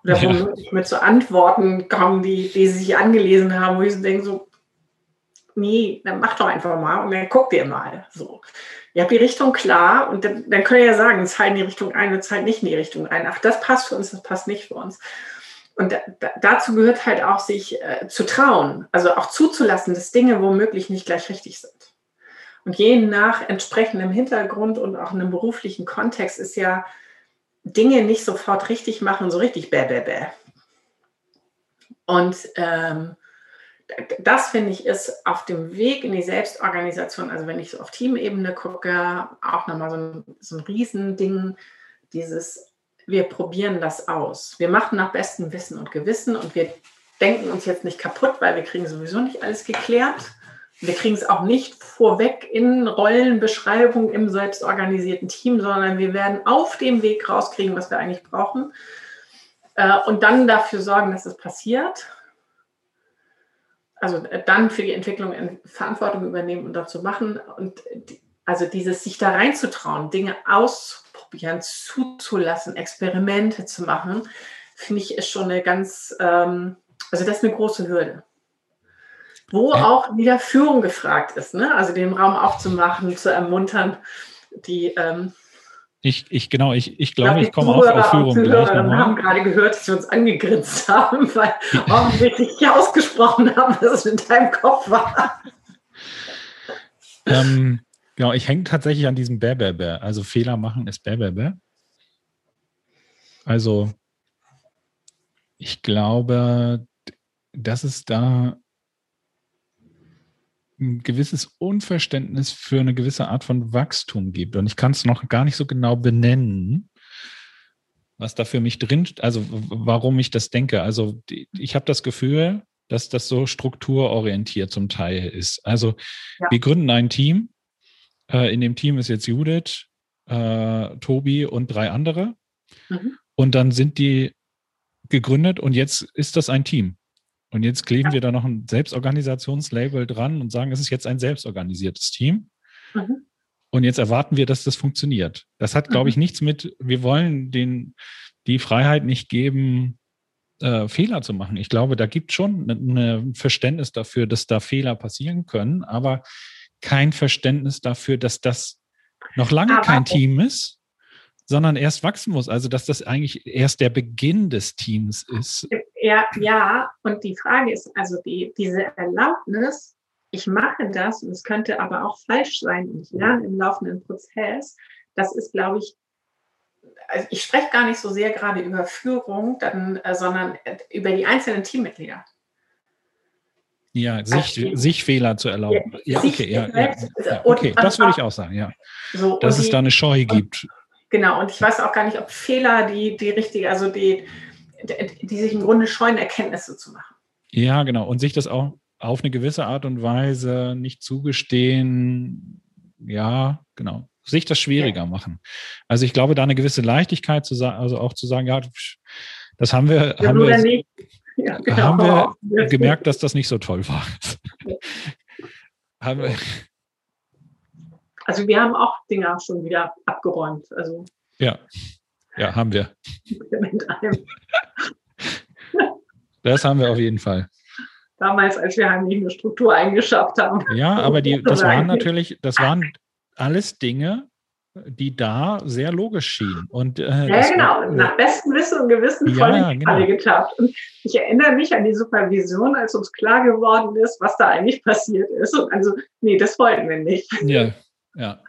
Oder ja. womöglich mit so Antworten kommen, die, die sie sich angelesen haben, wo ich so denke, so, nee, dann mach doch einfach mal und dann guckt ihr mal. So. Ihr habt die Richtung klar und dann, dann könnt ihr ja sagen, es in die Richtung ein und zahlt nicht in die Richtung ein. Ach, das passt für uns, das passt nicht für uns. Und da, dazu gehört halt auch, sich äh, zu trauen, also auch zuzulassen, dass Dinge womöglich nicht gleich richtig sind. Und je nach entsprechendem Hintergrund und auch einem beruflichen Kontext ist ja Dinge nicht sofort richtig machen, so richtig bäh, bäh, bäh. Und ähm, das finde ich ist auf dem Weg in die Selbstorganisation, also wenn ich so auf Teamebene gucke, auch nochmal so ein, so ein Riesending, dieses wir probieren das aus. Wir machen nach bestem Wissen und Gewissen und wir denken uns jetzt nicht kaputt, weil wir kriegen sowieso nicht alles geklärt. Wir kriegen es auch nicht vorweg in Rollenbeschreibung im selbstorganisierten Team, sondern wir werden auf dem Weg rauskriegen, was wir eigentlich brauchen äh, und dann dafür sorgen, dass es passiert. Also äh, dann für die Entwicklung Verantwortung übernehmen und dazu machen und also dieses sich da reinzutrauen, Dinge auszuprobieren zuzulassen, Experimente zu machen, finde ich, ist schon eine ganz, ähm, also das ist eine große Hürde. Wo ja. auch wieder Führung gefragt ist, ne? also den Raum aufzumachen, zu ermuntern, die ähm, ich, ich, genau, ich, ich glaube, ich, ich komme auch auf Führung gleich nochmal. haben gerade gehört, dass wir uns angegrinst haben, weil wir richtig ausgesprochen haben, was es in deinem Kopf war. Ähm, Genau, ich hänge tatsächlich an diesem Bär, Bär, Bär. Also Fehler machen ist Bär, Bär, Bär. Also ich glaube, dass es da ein gewisses Unverständnis für eine gewisse Art von Wachstum gibt. Und ich kann es noch gar nicht so genau benennen, was da für mich drin, also warum ich das denke. Also ich habe das Gefühl, dass das so strukturorientiert zum Teil ist. Also ja. wir gründen ein Team äh, in dem Team ist jetzt Judith, äh, Tobi und drei andere. Mhm. Und dann sind die gegründet und jetzt ist das ein Team. Und jetzt kleben ja. wir da noch ein Selbstorganisationslabel dran und sagen, es ist jetzt ein selbstorganisiertes Team. Mhm. Und jetzt erwarten wir, dass das funktioniert. Das hat, glaube ich, mhm. nichts mit, wir wollen den, die Freiheit nicht geben, äh, Fehler zu machen. Ich glaube, da gibt es schon ein ne Verständnis dafür, dass da Fehler passieren können. Aber kein Verständnis dafür, dass das noch lange Aber kein Team ist, sondern erst wachsen muss. Also dass das eigentlich erst der Beginn des Teams ist. Ja, ja. Und die Frage ist also die, diese Erlaubnis, ich mache das und es könnte aber auch falsch sein und ich lerne im laufenden Prozess. Das ist, glaube ich, also ich spreche gar nicht so sehr gerade über Führung, dann, äh, sondern über die einzelnen Teammitglieder. Ja, sich, sich Fehler zu erlauben. Ja, okay, ja, ja, ja, okay, das würde ich auch sagen, ja. So, Dass es die, da eine Scheu gibt. Genau, und ich weiß auch gar nicht, ob Fehler die, die richtige, also die, die sich im Grunde scheuen, Erkenntnisse zu machen. Ja, genau. Und sich das auch auf eine gewisse Art und Weise nicht zugestehen, ja, genau, sich das schwieriger ja. machen. Also ich glaube, da eine gewisse Leichtigkeit zu sagen, also auch zu sagen, ja, das haben wir, ja, haben wir, ja, genau. haben wir gemerkt, dass das nicht so toll war. haben wir, also wir haben auch Dinge schon wieder abgeräumt. Also ja, ja, haben wir. Das haben wir auf jeden Fall. Damals, als wir heimlich eine Struktur eingeschafft haben. Ja, aber die, das waren natürlich, das waren alles Dinge, die da sehr logisch schienen. Und, äh, ja, genau, war, nach bestem Wissen und Gewissen ja, voll genau. Falle getappt. Und ich erinnere mich an die Supervision, als uns klar geworden ist, was da eigentlich passiert ist. Und also, nee, das wollten wir nicht. Ja, ja.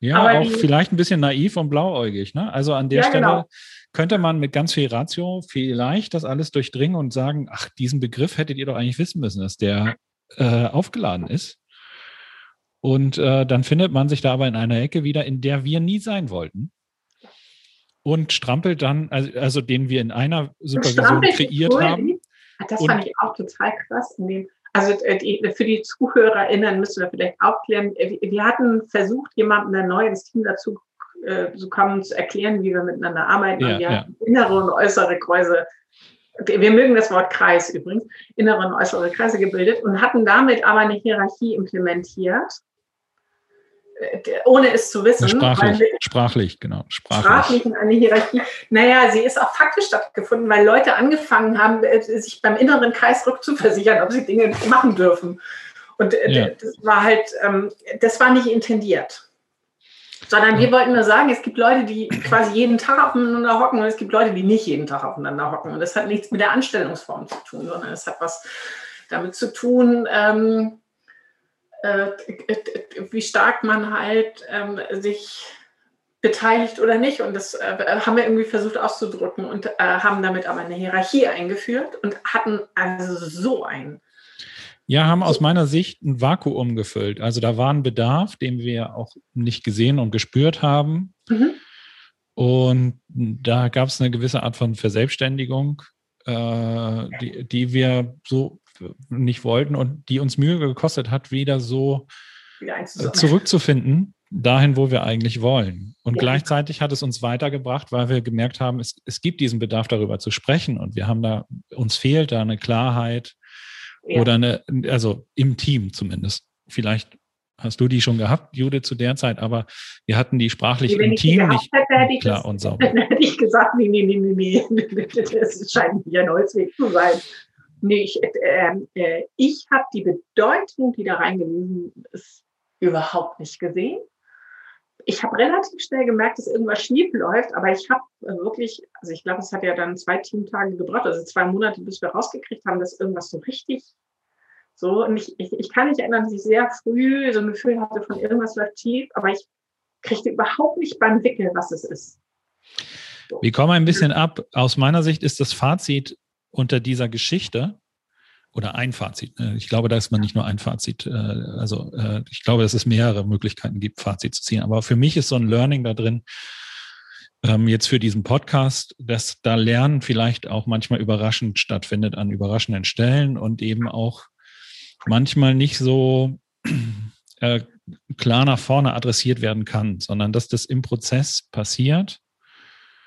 Ja, Aber auch die, vielleicht ein bisschen naiv und blauäugig. Ne? Also an der ja, Stelle genau. könnte man mit ganz viel Ratio vielleicht das alles durchdringen und sagen, ach, diesen Begriff hättet ihr doch eigentlich wissen müssen, dass der äh, aufgeladen ist. Und äh, dann findet man sich da aber in einer Ecke wieder, in der wir nie sein wollten. Und strampelt dann, also, also den wir in einer Supervision kreiert haben. Das fand ich auch total krass. In dem, also äh, die, für die ZuhörerInnen müssen wir vielleicht aufklären. Äh, wir hatten versucht, jemanden ein neues Team dazu äh, zu kommen, zu erklären, wie wir miteinander arbeiten. Ja, und wir ja. hatten innere und äußere Kreise. Wir mögen das Wort Kreis übrigens, innere und äußere Kreise gebildet und hatten damit aber eine Hierarchie implementiert ohne es zu wissen. Sprachlich, wir, sprachlich genau. Sprachlich. sprachlich in eine Hierarchie. Naja, sie ist auch faktisch stattgefunden, weil Leute angefangen haben, äh, sich beim inneren Kreis rückzuversichern, ob sie Dinge machen dürfen. Und äh, ja. das war halt, ähm, das war nicht intendiert. Sondern wir wollten nur sagen, es gibt Leute, die quasi jeden Tag aufeinander hocken und es gibt Leute, die nicht jeden Tag aufeinander hocken. Und das hat nichts mit der Anstellungsform zu tun, sondern es hat was damit zu tun, ähm, äh, wie stark man halt ähm, sich beteiligt oder nicht. Und das äh, haben wir irgendwie versucht auszudrücken und äh, haben damit aber eine Hierarchie eingeführt und hatten also so ein. Ja, haben aus meiner Sicht ein Vakuum gefüllt. Also da war ein Bedarf, den wir auch nicht gesehen und gespürt haben. Mhm. Und da gab es eine gewisse Art von Verselbstständigung, äh, die, die wir so nicht wollten und die uns Mühe gekostet hat, wieder so äh, zurückzufinden, dahin, wo wir eigentlich wollen. Und ja. gleichzeitig hat es uns weitergebracht, weil wir gemerkt haben, es, es gibt diesen Bedarf, darüber zu sprechen. Und wir haben da, uns fehlt da eine Klarheit ja. oder eine, also im Team zumindest. Vielleicht hast du die schon gehabt, Judith, zu der Zeit, aber wir hatten die sprachlich im Team nicht hätte, klar das, und sauber. Dann hätte ich gesagt, nee, nee, nee, nee, nee, das scheint hier ein neues Weg zu sein. Nee, ich, äh, äh, ich habe die Bedeutung, die da reingelesen ist, überhaupt nicht gesehen. Ich habe relativ schnell gemerkt, dass irgendwas schief läuft, aber ich habe wirklich, also ich glaube, es hat ja dann zwei Teamtage gebraucht, also zwei Monate, bis wir rausgekriegt haben, dass irgendwas so richtig so, und ich, ich, ich kann mich erinnern, dass ich sehr früh so ein Gefühl hatte von irgendwas läuft schief, aber ich kriegte überhaupt nicht beim Wickel, was es ist. Wir kommen ein bisschen ab. Aus meiner Sicht ist das Fazit unter dieser Geschichte oder ein Fazit. Ne? Ich glaube, da ist man nicht nur ein Fazit. Äh, also äh, ich glaube, dass es mehrere Möglichkeiten gibt, Fazit zu ziehen. Aber für mich ist so ein Learning da drin, ähm, jetzt für diesen Podcast, dass da Lernen vielleicht auch manchmal überraschend stattfindet an überraschenden Stellen und eben auch manchmal nicht so äh, klar nach vorne adressiert werden kann, sondern dass das im Prozess passiert.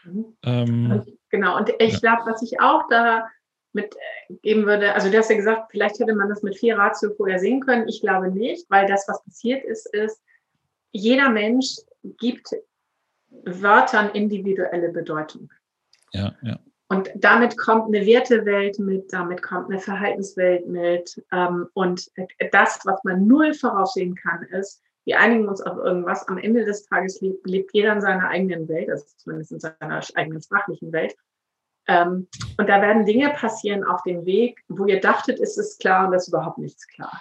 Mhm. Ähm, genau, und ich ja. glaube, was ich auch da mitgeben würde, also du hast ja gesagt, vielleicht hätte man das mit vier Ratio vorher sehen können. Ich glaube nicht, weil das, was passiert ist, ist, jeder Mensch gibt Wörtern individuelle Bedeutung. Ja, ja. Und damit kommt eine Wertewelt mit, damit kommt eine Verhaltenswelt mit. Ähm, und das, was man null voraussehen kann, ist, wir einigen uns auf irgendwas. Am Ende des Tages lebt, lebt jeder in seiner eigenen Welt, also zumindest in seiner eigenen sprachlichen Welt. Ähm, und da werden Dinge passieren auf dem Weg, wo ihr dachtet, ist es klar und das ist überhaupt nichts klar.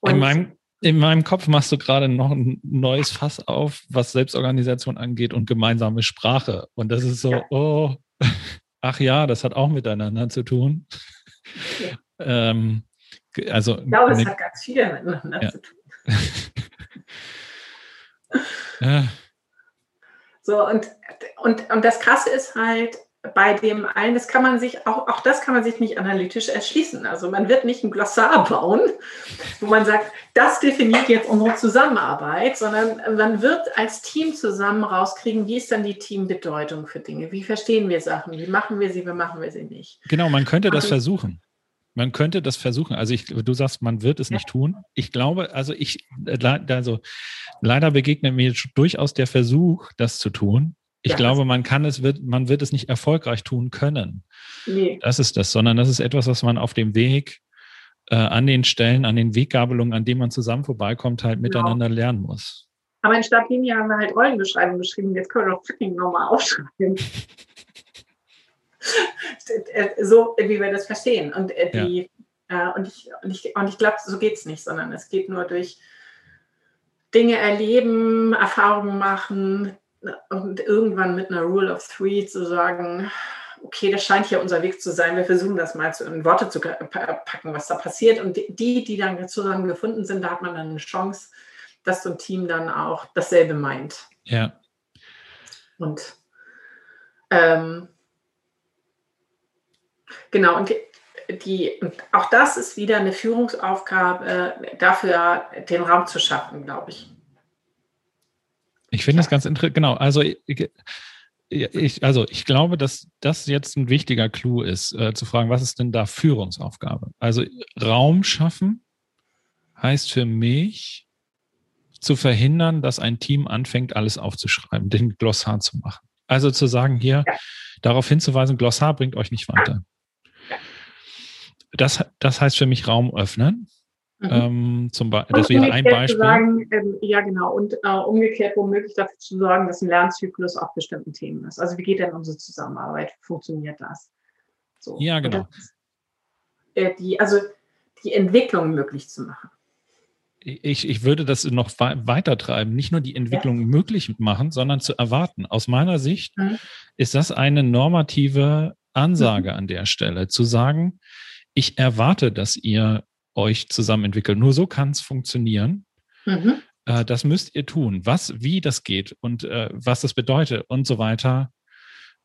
Und in meinem, in meinem Kopf machst du gerade noch ein neues Fass auf, was Selbstorganisation angeht und gemeinsame Sprache. Und das ist so, ja. oh, ach ja, das hat auch miteinander zu tun. Ja. ähm, also, ich glaube, es hat ganz viel miteinander ja. zu tun. ja. So, und, und, und das Krasse ist halt, bei dem allen, das kann man sich, auch, auch das kann man sich nicht analytisch erschließen. Also man wird nicht ein Glossar bauen, wo man sagt, das definiert jetzt unsere Zusammenarbeit, sondern man wird als Team zusammen rauskriegen, wie ist dann die Teambedeutung für Dinge? Wie verstehen wir Sachen? Wie machen wir sie, wie machen wir sie nicht? Genau, man könnte das also, versuchen. Man könnte das versuchen. Also ich, du sagst, man wird es nicht tun. Ich glaube, also ich, äh, also leider begegnet mir durchaus der Versuch, das zu tun. Ich ja, glaube, man kann es, wird, man wird es nicht erfolgreich tun können. Nee. Das ist das, sondern das ist etwas, was man auf dem Weg äh, an den Stellen, an den Weggabelungen, an denen man zusammen vorbeikommt, halt genau. miteinander lernen muss. Aber in Stadtlinie haben wir halt Rollenbeschreibungen geschrieben. Jetzt können wir doch fucking nochmal aufschreiben. so, wie wir das verstehen. Und, äh, die, ja. äh, und ich, und ich, und ich glaube, so geht es nicht, sondern es geht nur durch Dinge erleben, Erfahrungen machen, und irgendwann mit einer Rule of Three zu sagen, okay, das scheint hier unser Weg zu sein, wir versuchen das mal zu, in Worte zu packen, was da passiert. Und die, die dann zusammen gefunden sind, da hat man dann eine Chance, dass so ein Team dann auch dasselbe meint. Ja. Und ähm, genau, und die, die, auch das ist wieder eine Führungsaufgabe, dafür den Raum zu schaffen, glaube ich. Ich finde das ganz interessant. Genau. Also ich, ich, also ich glaube, dass das jetzt ein wichtiger Clou ist, äh, zu fragen, was ist denn da Führungsaufgabe? Also Raum schaffen heißt für mich zu verhindern, dass ein Team anfängt, alles aufzuschreiben, den Glossar zu machen. Also zu sagen, hier darauf hinzuweisen, Glossar bringt euch nicht weiter. Das, das heißt für mich Raum öffnen. Mhm. Ähm, zum das wäre ein Beispiel. Sagen, ähm, ja, genau. Und äh, umgekehrt womöglich dafür zu sorgen, dass ein Lernzyklus auf bestimmten Themen ist. Also wie geht denn unsere Zusammenarbeit? Funktioniert das? So. Ja, genau. Das, äh, die, also die Entwicklung möglich zu machen. Ich, ich würde das noch weiter treiben, nicht nur die Entwicklung ja. möglich machen, sondern zu erwarten. Aus meiner Sicht mhm. ist das eine normative Ansage mhm. an der Stelle, zu sagen, ich erwarte, dass ihr euch zusammen entwickelt. Nur so kann es funktionieren. Mhm. Äh, das müsst ihr tun. Was, wie das geht und äh, was das bedeutet und so weiter,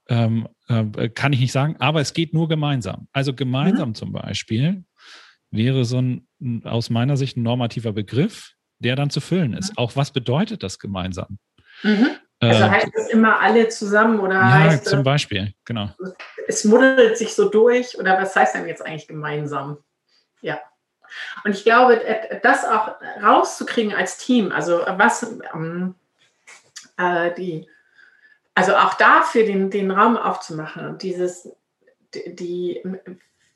ähm, äh, kann ich nicht sagen. Aber es geht nur gemeinsam. Also gemeinsam mhm. zum Beispiel wäre so ein aus meiner Sicht ein normativer Begriff, der dann zu füllen ist. Mhm. Auch was bedeutet das gemeinsam? Mhm. Also heißt es immer alle zusammen oder ja, heißt zum Beispiel, genau. Es muddelt sich so durch oder was heißt denn jetzt eigentlich gemeinsam? Ja. Und ich glaube, das auch rauszukriegen als Team, also was ähm, äh, die, also auch dafür den, den Raum aufzumachen und dieses, die,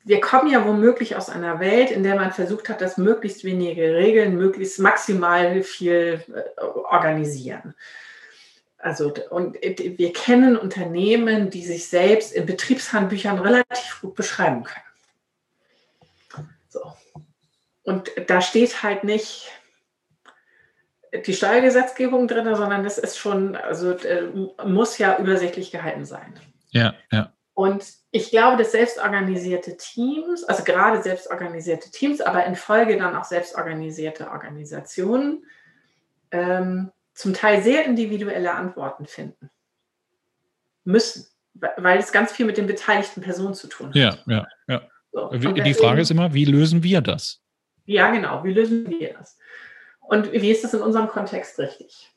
wir kommen ja womöglich aus einer Welt, in der man versucht hat, dass möglichst wenige Regeln möglichst maximal viel äh, organisieren. Also, und wir kennen Unternehmen, die sich selbst in Betriebshandbüchern relativ gut beschreiben können. So. Und da steht halt nicht die Steuergesetzgebung drin, sondern das ist schon, also äh, muss ja übersichtlich gehalten sein. Ja, ja. Und ich glaube, dass selbstorganisierte Teams, also gerade selbstorganisierte Teams, aber in Folge dann auch selbstorganisierte Organisationen, ähm, zum Teil sehr individuelle Antworten finden müssen, weil es ganz viel mit den beteiligten Personen zu tun hat. Ja, ja, ja. So, die Frage ist immer, wie lösen wir das? Ja, genau. Wie lösen wir das? Und wie ist das in unserem Kontext richtig?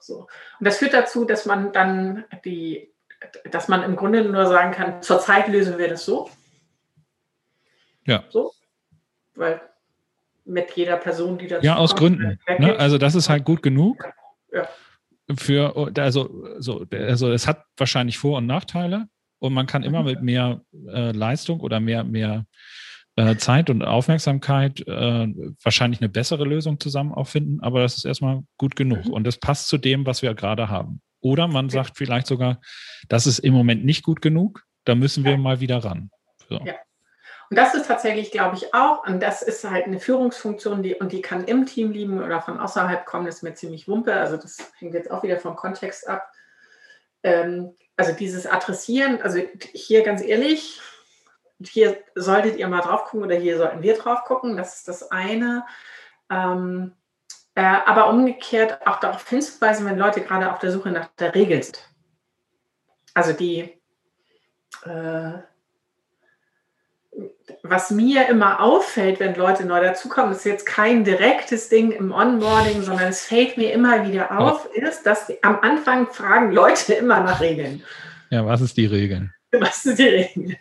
So. Und das führt dazu, dass man dann die, dass man im Grunde nur sagen kann, zurzeit lösen wir das so. Ja. So. Weil mit jeder Person, die das. Ja, aus kommt, Gründen. Ne? Also das ist halt gut genug. Ja. Für, also, so, also es hat wahrscheinlich Vor- und Nachteile und man kann immer mhm. mit mehr äh, Leistung oder mehr, mehr äh, Zeit und Aufmerksamkeit äh, wahrscheinlich eine bessere Lösung zusammen auffinden, aber das ist erstmal gut genug mhm. und das passt zu dem, was wir gerade haben. Oder man sagt vielleicht sogar, das ist im Moment nicht gut genug, da müssen wir mal wieder ran. So. Ja. Und das ist tatsächlich, glaube ich, auch, und das ist halt eine Führungsfunktion, die, und die kann im Team liegen oder von außerhalb kommen, das ist mir ziemlich wumpe. Also das hängt jetzt auch wieder vom Kontext ab. Ähm, also dieses Adressieren, also hier ganz ehrlich, hier solltet ihr mal drauf gucken oder hier sollten wir drauf gucken. Das ist das eine. Ähm, äh, aber umgekehrt auch darauf hinzuweisen, wenn Leute gerade auf der Suche nach der Regel sind. Also die, äh, was mir immer auffällt, wenn Leute neu dazukommen, ist jetzt kein direktes Ding im Onboarding, sondern es fällt mir immer wieder auf, ist, dass am Anfang fragen Leute immer nach Regeln. Ja, was ist die Regel? Was ist die Regel?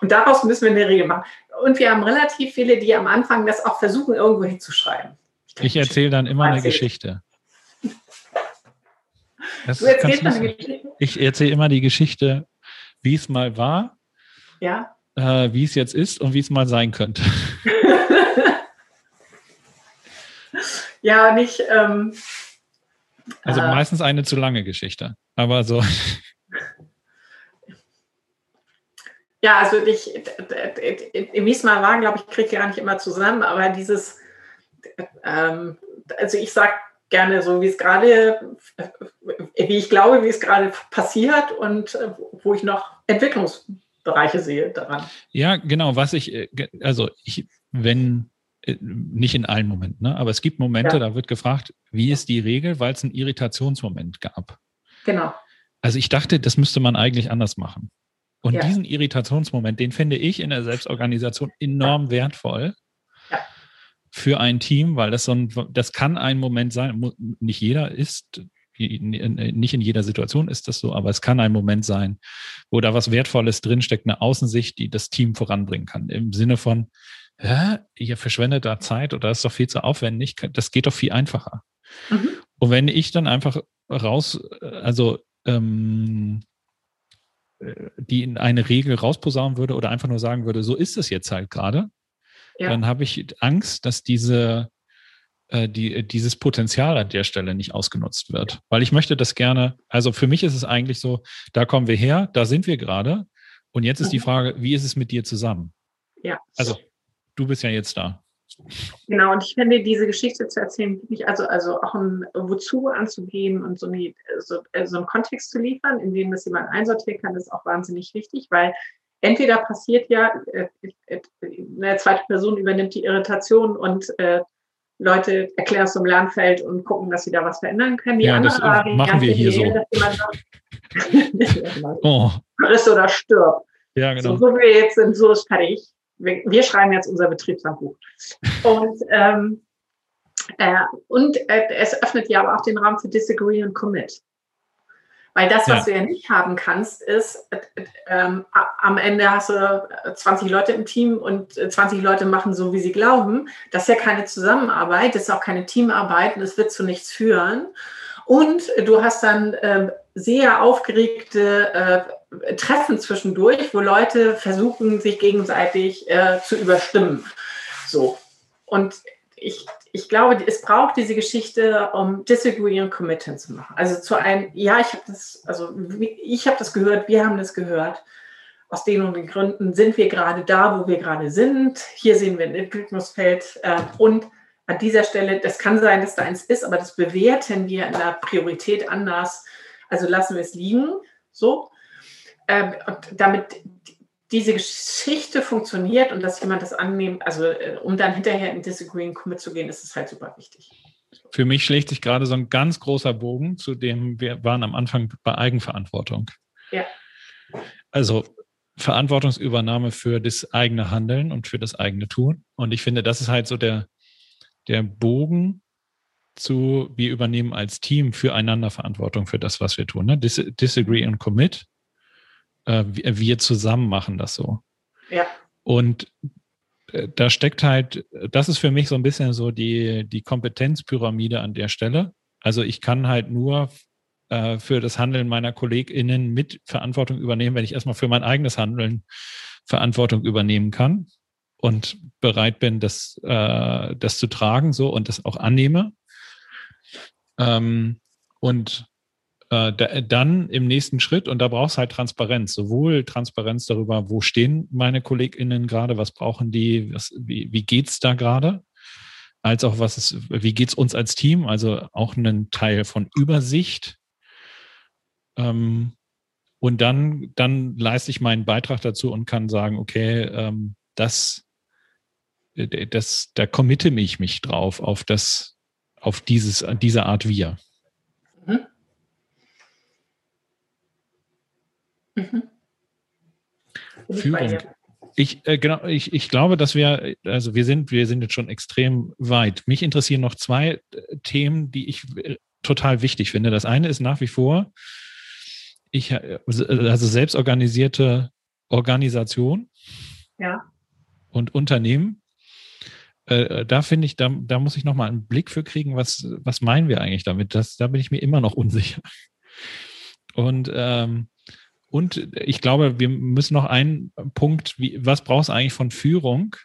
Und daraus müssen wir eine Regel machen. Und wir haben relativ viele, die am Anfang das auch versuchen, irgendwo hinzuschreiben. Ich, erzähle dann immer eine Geschichte. Das du erzählst eine Geschichte? Ich erzähle immer die Geschichte, wie es mal war. Ja äh, wie es jetzt ist und wie es mal sein könnte. ja, nicht. Ähm, also äh, meistens eine zu lange Geschichte, aber so. Ja, also ich, wie es mal war, glaube ich, kriege ich gar nicht immer zusammen, aber dieses, ähm, also ich sage gerne so, wie es gerade, wie ich glaube, wie es gerade passiert und äh, wo ich noch Entwicklungs Bereiche sehe daran. Ja, genau, was ich, äh, also ich, wenn, äh, nicht in allen Momenten, ne? aber es gibt Momente, ja. da wird gefragt, wie ist die Regel, weil es einen Irritationsmoment gab. Genau. Also ich dachte, das müsste man eigentlich anders machen. Und ja. diesen Irritationsmoment, den finde ich in der Selbstorganisation enorm ja. wertvoll für ein Team, weil das so ein, das kann ein Moment sein, nicht jeder ist nicht in jeder Situation ist das so, aber es kann ein Moment sein, wo da was Wertvolles drinsteckt, eine Außensicht, die das Team voranbringen kann. Im Sinne von, hä, ihr verschwendet da Zeit oder ist doch viel zu aufwendig, das geht doch viel einfacher. Mhm. Und wenn ich dann einfach raus, also ähm, die in eine Regel rausposaunen würde oder einfach nur sagen würde, so ist es jetzt halt gerade, ja. dann habe ich Angst, dass diese äh, die, dieses Potenzial an der Stelle nicht ausgenutzt wird. Weil ich möchte das gerne, also für mich ist es eigentlich so, da kommen wir her, da sind wir gerade. Und jetzt ist die mhm. Frage, wie ist es mit dir zusammen? Ja. Also, du bist ja jetzt da. Genau, und ich finde, diese Geschichte zu erzählen, wirklich also, also auch ein Wozu anzugehen und so, eine, so, äh, so einen Kontext zu liefern, in dem das jemand einsortieren kann, ist auch wahnsinnig wichtig, weil entweder passiert ja, äh, äh, eine zweite Person übernimmt die Irritation und äh, Leute erklären es zum Lernfeld und gucken, dass sie da was verändern können. Die ja, das machen wir hier so. oh. Friss oder stirb. Ja, genau. So, so wie wir jetzt sind, so ist fertig. Wir, wir schreiben jetzt unser Betriebshandbuch. Und, ähm, äh, und äh, es öffnet ja aber auch den Raum für Disagree und Commit. Weil das, was ja. du ja nicht haben kannst, ist, äh, ähm, am Ende hast du 20 äh, Leute im Team und 20 äh, Leute machen so, wie sie glauben. Das ist ja keine Zusammenarbeit, das ist auch keine Teamarbeit und es wird zu nichts führen. Und du hast dann äh, sehr aufgeregte äh, Treffen zwischendurch, wo Leute versuchen, sich gegenseitig äh, zu überstimmen. So. Und ich, ich glaube, es braucht diese Geschichte, um Disagree und Commit zu machen. Also zu einem, ja, ich habe das, also ich habe das gehört, wir haben das gehört. Aus den und den Gründen sind wir gerade da, wo wir gerade sind. Hier sehen wir ein Entwicklungsfeld. Äh, und an dieser Stelle, das kann sein, dass da eins ist, aber das bewerten wir in der Priorität anders. Also lassen wir es liegen. So. Ähm, und damit diese Geschichte funktioniert und dass jemand das annimmt, also äh, um dann hinterher in Disagreeing mitzugehen, ist es halt super wichtig. Für mich schlägt sich gerade so ein ganz großer Bogen, zu dem wir waren am Anfang bei Eigenverantwortung. Ja. Also Verantwortungsübernahme für das eigene Handeln und für das eigene Tun. Und ich finde, das ist halt so der, der Bogen zu, wir übernehmen als Team füreinander Verantwortung für das, was wir tun. Ne? Dis disagree and commit äh, wir zusammen machen das so. Ja. Und äh, da steckt halt, das ist für mich so ein bisschen so die, die Kompetenzpyramide an der Stelle. Also ich kann halt nur äh, für das Handeln meiner KollegInnen mit Verantwortung übernehmen, wenn ich erstmal für mein eigenes Handeln Verantwortung übernehmen kann und bereit bin, das, äh, das zu tragen so und das auch annehme. Ähm, und äh, dann im nächsten Schritt, und da brauchst du halt Transparenz, sowohl Transparenz darüber, wo stehen meine KollegInnen gerade, was brauchen die, was, wie, wie geht's da gerade, als auch was ist, wie geht's uns als Team, also auch einen Teil von Übersicht. Ähm, und dann, dann leiste ich meinen Beitrag dazu und kann sagen, okay, ähm, das, äh, das, da committe ich mich drauf, auf das, auf dieses, diese Art wir. Mhm. Mhm. Führung. Ich, äh, genau, ich, ich glaube, dass wir, also wir sind, wir sind jetzt schon extrem weit. Mich interessieren noch zwei äh, Themen, die ich äh, total wichtig finde. Das eine ist nach wie vor, ich, äh, also selbstorganisierte Organisation ja. und Unternehmen. Äh, da finde ich, da, da muss ich nochmal einen Blick für kriegen, was, was meinen wir eigentlich damit? Das, da bin ich mir immer noch unsicher. Und ähm, und ich glaube, wir müssen noch einen Punkt, wie, was brauchst du eigentlich von Führung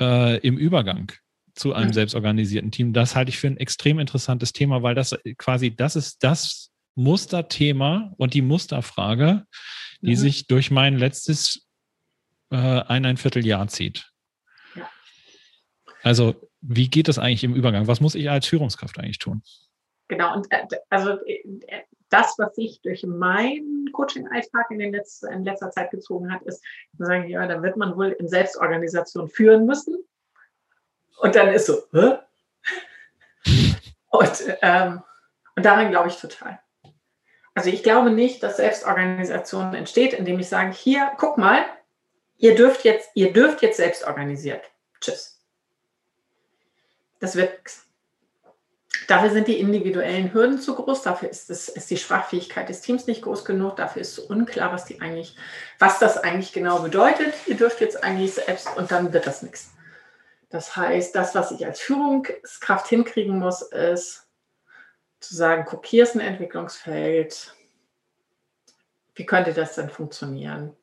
äh, im Übergang zu einem selbstorganisierten Team? Das halte ich für ein extrem interessantes Thema, weil das quasi, das ist das Musterthema und die Musterfrage, die mhm. sich durch mein letztes äh, eineinvierteljahr zieht. Also, wie geht das eigentlich im Übergang? Was muss ich als Führungskraft eigentlich tun? Genau, und äh, also äh, das, was sich durch meinen Coaching-Alltag in, in letzter Zeit gezogen hat, ist, zu sagen, ja, da wird man wohl in Selbstorganisation führen müssen. Und dann ist so, Hä? Und, ähm, und daran glaube ich total. Also ich glaube nicht, dass Selbstorganisation entsteht, indem ich sage, hier, guck mal, ihr dürft jetzt, ihr dürft jetzt selbst organisiert. Tschüss. Das wird Dafür sind die individuellen Hürden zu groß, dafür ist, das, ist die Sprachfähigkeit des Teams nicht groß genug, dafür ist unklar, was, die eigentlich, was das eigentlich genau bedeutet. Ihr dürft jetzt eigentlich selbst und dann wird das nichts. Das heißt, das, was ich als Führungskraft hinkriegen muss, ist zu sagen, guck, hier ist ein Entwicklungsfeld. Wie könnte das denn funktionieren?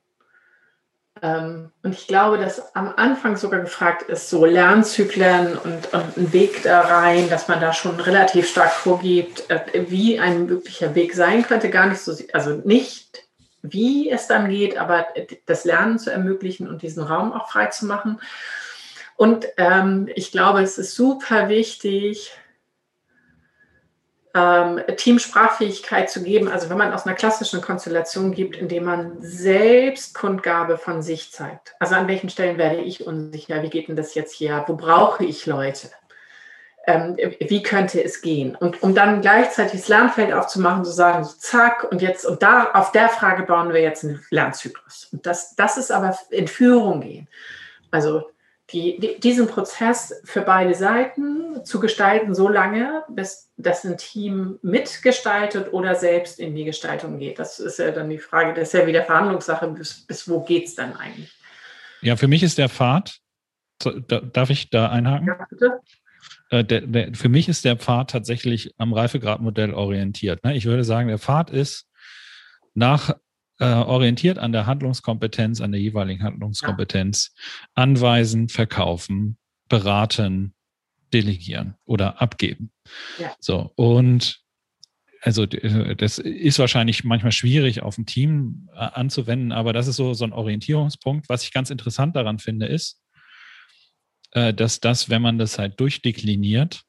Ähm, und ich glaube, dass am Anfang sogar gefragt ist, so Lernzyklen und, und ein Weg da rein, dass man da schon relativ stark vorgibt, äh, wie ein möglicher Weg sein könnte. Gar nicht so, also nicht wie es dann geht, aber das Lernen zu ermöglichen und diesen Raum auch frei zu machen. Und ähm, ich glaube, es ist super wichtig, ähm, Teamsprachfähigkeit zu geben. Also wenn man aus einer klassischen Konstellation gibt, indem man selbst Kundgabe von sich zeigt. Also an welchen Stellen werde ich unsicher? Wie geht denn das jetzt hier? Wo brauche ich Leute? Ähm, wie könnte es gehen? Und um dann gleichzeitig das Lernfeld aufzumachen, zu sagen, so zack, und jetzt, und da auf der Frage bauen wir jetzt einen Lernzyklus. Und das, das ist aber in Führung gehen. Also die, die, diesen Prozess für beide Seiten zu gestalten, so lange, bis das ein Team mitgestaltet oder selbst in die Gestaltung geht. Das ist ja dann die Frage, das ist ja wieder Verhandlungssache, bis, bis wo geht es dann eigentlich? Ja, für mich ist der Pfad, darf ich da einhaken? Ja, bitte. Äh, der, der, für mich ist der Pfad tatsächlich am Reifegradmodell orientiert. Ne? Ich würde sagen, der Pfad ist nach äh, orientiert an der Handlungskompetenz, an der jeweiligen Handlungskompetenz, ja. anweisen, verkaufen, beraten, delegieren oder abgeben. Ja. So, und also das ist wahrscheinlich manchmal schwierig auf ein Team äh, anzuwenden, aber das ist so, so ein Orientierungspunkt. Was ich ganz interessant daran finde, ist, äh, dass das, wenn man das halt durchdekliniert,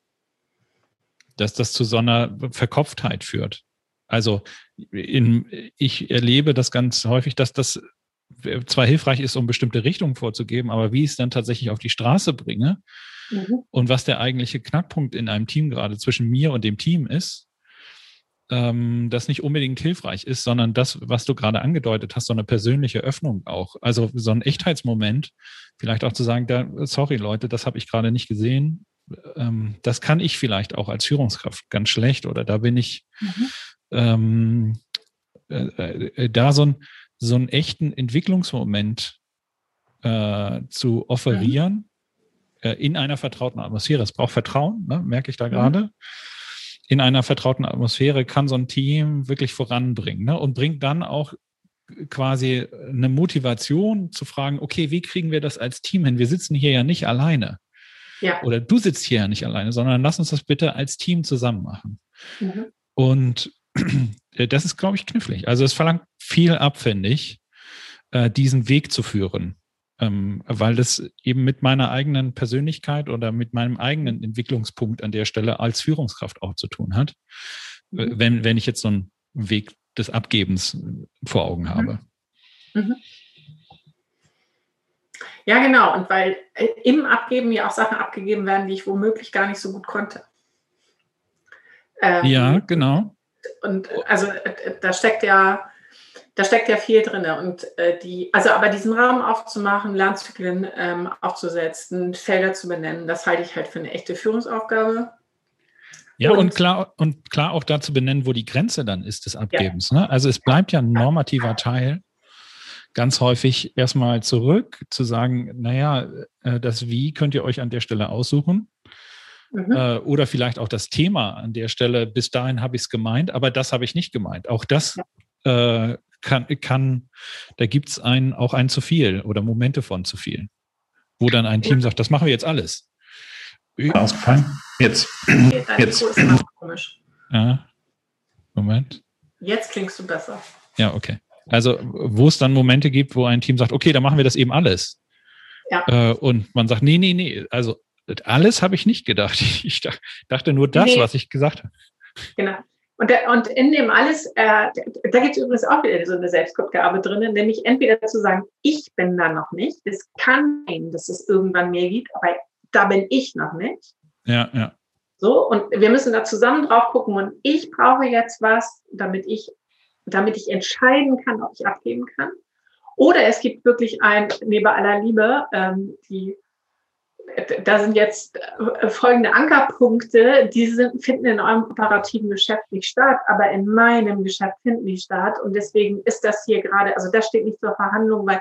dass das zu so einer Verkopftheit führt. Also in, ich erlebe das ganz häufig, dass das zwar hilfreich ist, um bestimmte Richtungen vorzugeben, aber wie ich es dann tatsächlich auf die Straße bringe mhm. und was der eigentliche Knackpunkt in einem Team gerade zwischen mir und dem Team ist, ähm, das nicht unbedingt hilfreich ist, sondern das, was du gerade angedeutet hast, so eine persönliche Öffnung auch. Also so ein Echtheitsmoment, vielleicht auch zu sagen, da, sorry Leute, das habe ich gerade nicht gesehen. Ähm, das kann ich vielleicht auch als Führungskraft ganz schlecht oder da bin ich mhm ähm, äh, äh, da so, ein, so einen echten Entwicklungsmoment äh, zu offerieren mhm. äh, in einer vertrauten Atmosphäre. Es braucht Vertrauen, ne, merke ich da mhm. gerade. In einer vertrauten Atmosphäre kann so ein Team wirklich voranbringen ne, und bringt dann auch quasi eine Motivation zu fragen, okay, wie kriegen wir das als Team hin? Wir sitzen hier ja nicht alleine. Ja. Oder du sitzt hier ja nicht alleine, sondern lass uns das bitte als Team zusammen machen. Mhm. Und das ist, glaube ich, knifflig. Also es verlangt viel ab, finde ich, äh, diesen Weg zu führen. Ähm, weil das eben mit meiner eigenen Persönlichkeit oder mit meinem eigenen Entwicklungspunkt an der Stelle als Führungskraft auch zu tun hat, mhm. wenn, wenn ich jetzt so einen Weg des Abgebens vor Augen mhm. habe. Mhm. Ja, genau. Und weil äh, im Abgeben ja auch Sachen abgegeben werden, die ich womöglich gar nicht so gut konnte. Ähm, ja, genau und also äh, da steckt ja, da steckt ja viel drin. Und äh, die, also aber diesen Raum aufzumachen, Lernzyklen ähm, aufzusetzen, Felder zu benennen, das halte ich halt für eine echte Führungsaufgabe. Ja, und, und, klar, und klar auch dazu benennen, wo die Grenze dann ist des Abgebens. Ja. Ne? Also es bleibt ja ein normativer Teil ganz häufig erstmal zurück, zu sagen, naja, äh, das Wie könnt ihr euch an der Stelle aussuchen. Mhm. Äh, oder vielleicht auch das Thema an der Stelle, bis dahin habe ich es gemeint, aber das habe ich nicht gemeint. Auch das ja. äh, kann, kann, da gibt es ein, auch ein zu viel oder Momente von zu viel, wo dann ein Team sagt, das machen wir jetzt alles. Ausgefallen? Jetzt. Jetzt. Ja. Moment. Jetzt klingst du besser. Ja, okay. Also, wo es dann Momente gibt, wo ein Team sagt, okay, dann machen wir das eben alles. Ja. Äh, und man sagt, nee, nee, nee, also alles habe ich nicht gedacht. Ich dachte nur das, nee. was ich gesagt habe. Genau. Und, der, und in dem alles, äh, da gibt es übrigens auch wieder so eine Selbstgabe drin, nämlich entweder zu sagen, ich bin da noch nicht, es kann sein, dass es irgendwann mehr gibt, aber da bin ich noch nicht. Ja, ja. So, und wir müssen da zusammen drauf gucken und ich brauche jetzt was, damit ich, damit ich entscheiden kann, ob ich abgeben kann. Oder es gibt wirklich ein, neben aller Liebe, ähm, die da sind jetzt äh, folgende Ankerpunkte, die sind, finden in eurem operativen Geschäft nicht statt, aber in meinem Geschäft finden die statt. Und deswegen ist das hier gerade, also das steht nicht zur Verhandlung, weil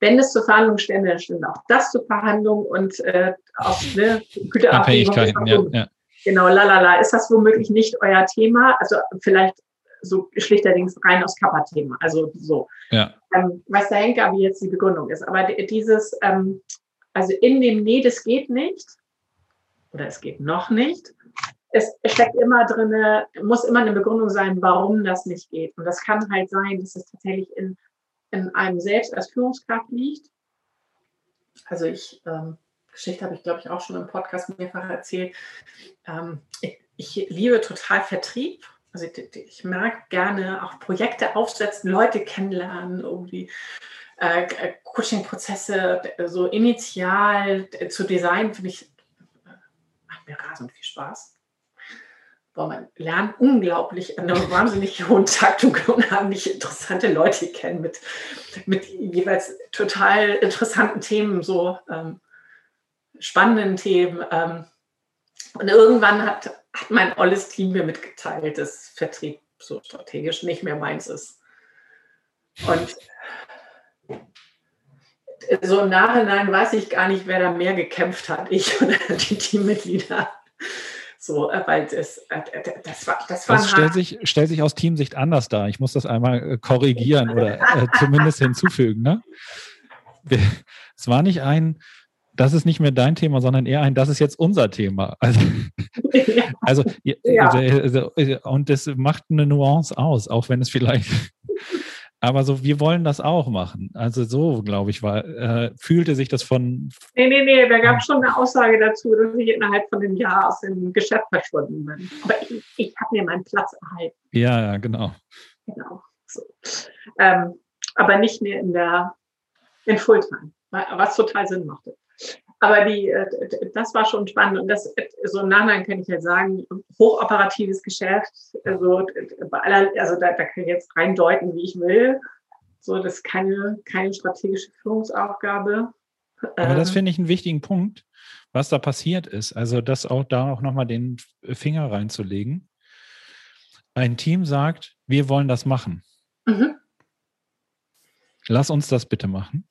wenn es zur Verhandlung stände, dann stimmt auch das zur Verhandlung und äh, auch ne, Güterabhängigkeiten, ja, ja. Genau, lalala, ist das womöglich nicht euer Thema? Also vielleicht so schlichterdings rein aus Kappa-Thema, also so. Ja. Ähm, weiß der Henker, wie jetzt die Begründung ist. Aber dieses, ähm, also in dem Nee, das geht nicht oder es geht noch nicht. Es steckt immer drin, muss immer eine Begründung sein, warum das nicht geht. Und das kann halt sein, dass es tatsächlich in, in einem selbst als Führungskraft liegt. Also ich, ähm, Geschichte habe ich, glaube ich, auch schon im Podcast mehrfach erzählt. Ähm, ich, ich liebe total Vertrieb. Also ich, ich mag gerne auch Projekte aufsetzen, Leute kennenlernen, irgendwie äh, äh, Coaching-Prozesse so initial zu designen, finde ich, macht mir rasend viel Spaß. Boah, man lernt unglaublich an einer wahnsinnig hohen Taktung unheimlich interessante Leute kennen mit, mit jeweils total interessanten Themen, so ähm, spannenden Themen. Ähm, und irgendwann hat, hat mein olles Team mir mitgeteilt, dass Vertrieb so strategisch nicht mehr meins ist. Und so im Nachhinein weiß ich gar nicht, wer da mehr gekämpft hat, ich oder die Teammitglieder. So, äh, weil das, äh, das war, das war. Das stellt sich, stellt sich aus Teamsicht anders dar. Ich muss das einmal äh, korrigieren oder äh, zumindest hinzufügen. Ne? Es war nicht ein, das ist nicht mehr dein Thema, sondern eher ein, das ist jetzt unser Thema. Also, ja. also, ja. also und das macht eine Nuance aus, auch wenn es vielleicht aber so, wir wollen das auch machen. Also so, glaube ich, war, äh, fühlte sich das von. Nee, nee, nee, da gab es schon eine Aussage dazu, dass ich innerhalb von einem Jahr aus dem Geschäft verschwunden bin. Aber ich, ich habe mir meinen Platz erhalten. Ja, ja, genau. Genau. So. Ähm, aber nicht mehr in der in Fulltime, was total Sinn machte. Aber die, äh, das war schon spannend. Und das, so im Nachhinein kann ich ja sagen, hochoperatives Geschäft, also, bei aller, also da, da kann ich jetzt reindeuten, wie ich will. So, das ist keine, keine strategische Führungsaufgabe. Aber das ähm, finde ich einen wichtigen Punkt, was da passiert ist. Also, das auch da auch nochmal den Finger reinzulegen. Ein Team sagt, wir wollen das machen. Mhm. Lass uns das bitte machen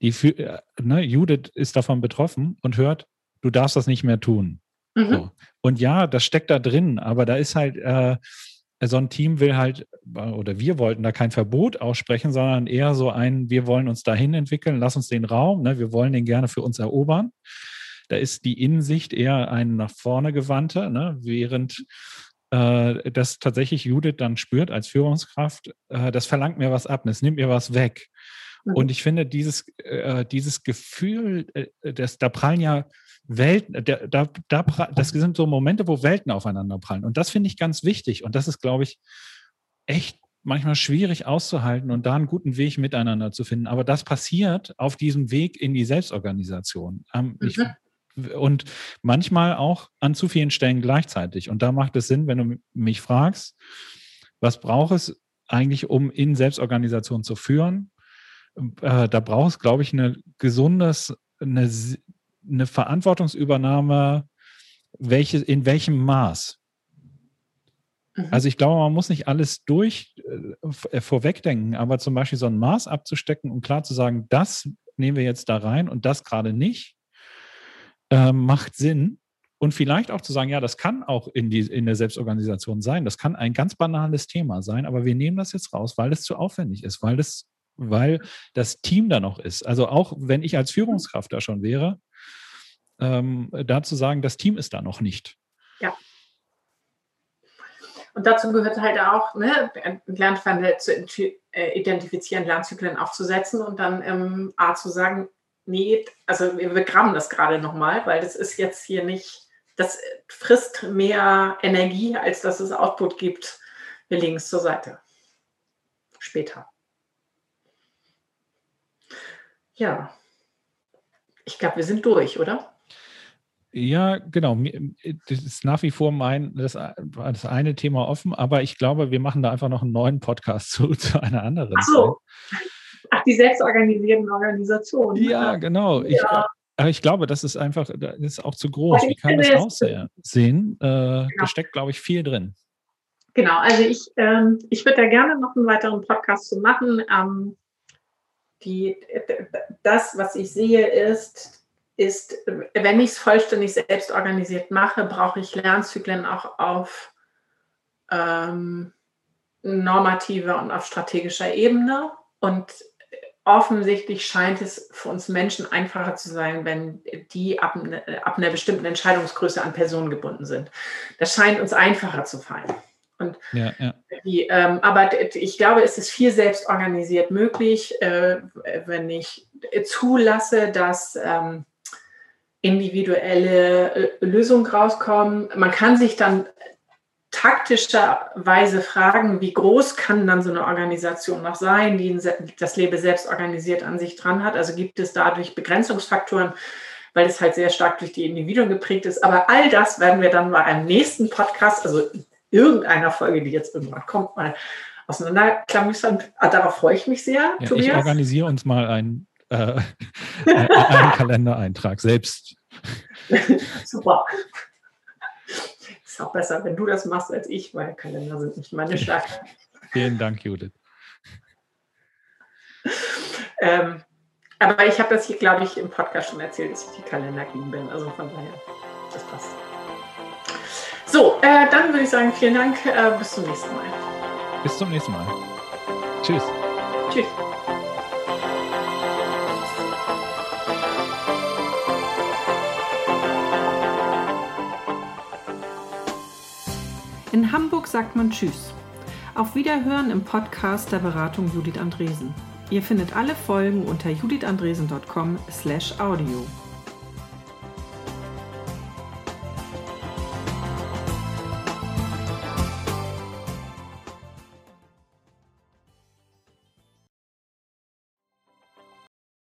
die äh, ne, Judith ist davon betroffen und hört, du darfst das nicht mehr tun. Mhm. So. Und ja, das steckt da drin, aber da ist halt, äh, so ein Team will halt, oder wir wollten da kein Verbot aussprechen, sondern eher so ein, wir wollen uns dahin entwickeln, lass uns den Raum, ne, wir wollen den gerne für uns erobern. Da ist die Innensicht eher ein nach vorne gewandter, ne, während äh, das tatsächlich Judith dann spürt als Führungskraft, äh, das verlangt mir was ab, das nimmt mir was weg. Mhm. Und ich finde, dieses, äh, dieses Gefühl, äh, das, da prallen ja Welten, da, da, da, das sind so Momente, wo Welten aufeinander prallen. Und das finde ich ganz wichtig. Und das ist, glaube ich, echt manchmal schwierig auszuhalten und da einen guten Weg miteinander zu finden. Aber das passiert auf diesem Weg in die Selbstorganisation. Ähm, mhm. ich, und manchmal auch an zu vielen Stellen gleichzeitig. Und da macht es Sinn, wenn du mich fragst, was braucht es, eigentlich, um in Selbstorganisation zu führen. Äh, da braucht es, glaube ich, eine gesundes, eine, eine Verantwortungsübernahme, welche, in welchem Maß. Mhm. Also ich glaube, man muss nicht alles durch äh, vorwegdenken, aber zum Beispiel so ein Maß abzustecken und klar zu sagen, das nehmen wir jetzt da rein und das gerade nicht, äh, macht Sinn. Und vielleicht auch zu sagen, ja, das kann auch in, die, in der Selbstorganisation sein. Das kann ein ganz banales Thema sein, aber wir nehmen das jetzt raus, weil es zu aufwendig ist, weil das, weil das Team da noch ist. Also auch wenn ich als Führungskraft da schon wäre, ähm, da zu sagen, das Team ist da noch nicht. Ja. Und dazu gehört halt auch, ne, Lernpfade zu äh, identifizieren, Lernzyklen aufzusetzen und dann ähm, A zu sagen, nee, also wir begraben das gerade nochmal, weil das ist jetzt hier nicht, das frisst mehr Energie, als dass es Output gibt. Wir legen es zur Seite. Später. Ja, ich glaube, wir sind durch, oder? Ja, genau. Das ist nach wie vor mein, das, das eine Thema offen, aber ich glaube, wir machen da einfach noch einen neuen Podcast zu, zu einer anderen. Ach so. Ach, die selbstorganisierten Organisationen. Ja, genau. Ja. Ich, aber ich glaube, das ist einfach, das ist auch zu groß. Wie kann das aussehen? Äh, genau. Da steckt, glaube ich, viel drin. Genau, also ich, ähm, ich würde da gerne noch einen weiteren Podcast zu machen. Ähm, die, das, was ich sehe, ist, ist, wenn ich es vollständig selbst organisiert mache, brauche ich Lernzyklen auch auf ähm, normativer und auf strategischer Ebene. Und offensichtlich scheint es für uns Menschen einfacher zu sein, wenn die ab, ab einer bestimmten Entscheidungsgröße an Personen gebunden sind. Das scheint uns einfacher zu fallen. Und ja, ja. Die, ähm, aber ich glaube, es ist viel selbst organisiert möglich, äh, wenn ich zulasse, dass ähm, individuelle äh, Lösungen rauskommen. Man kann sich dann taktischerweise fragen, wie groß kann dann so eine Organisation noch sein, die das Leben selbst organisiert an sich dran hat. Also gibt es dadurch Begrenzungsfaktoren, weil es halt sehr stark durch die Individuen geprägt ist. Aber all das werden wir dann bei einem nächsten Podcast, also irgendeiner Folge, die jetzt irgendwann kommt, mal auseinanderklamüsern. Ah, darauf freue ich mich sehr. Ja, ich organisiere uns mal einen, äh, einen Kalendereintrag selbst. Super ist auch besser, wenn du das machst als ich, weil Kalender sind nicht meine Stärke. Vielen Dank, Judith. ähm, aber ich habe das hier, glaube ich, im Podcast schon erzählt, dass ich die Kalender gegen bin. Also von daher, das passt. So, äh, dann würde ich sagen, vielen Dank. Äh, bis zum nächsten Mal. Bis zum nächsten Mal. Tschüss. Tschüss. In Hamburg sagt man Tschüss. Auf Wiederhören im Podcast der Beratung Judith Andresen. Ihr findet alle Folgen unter judithandresen.com/audio.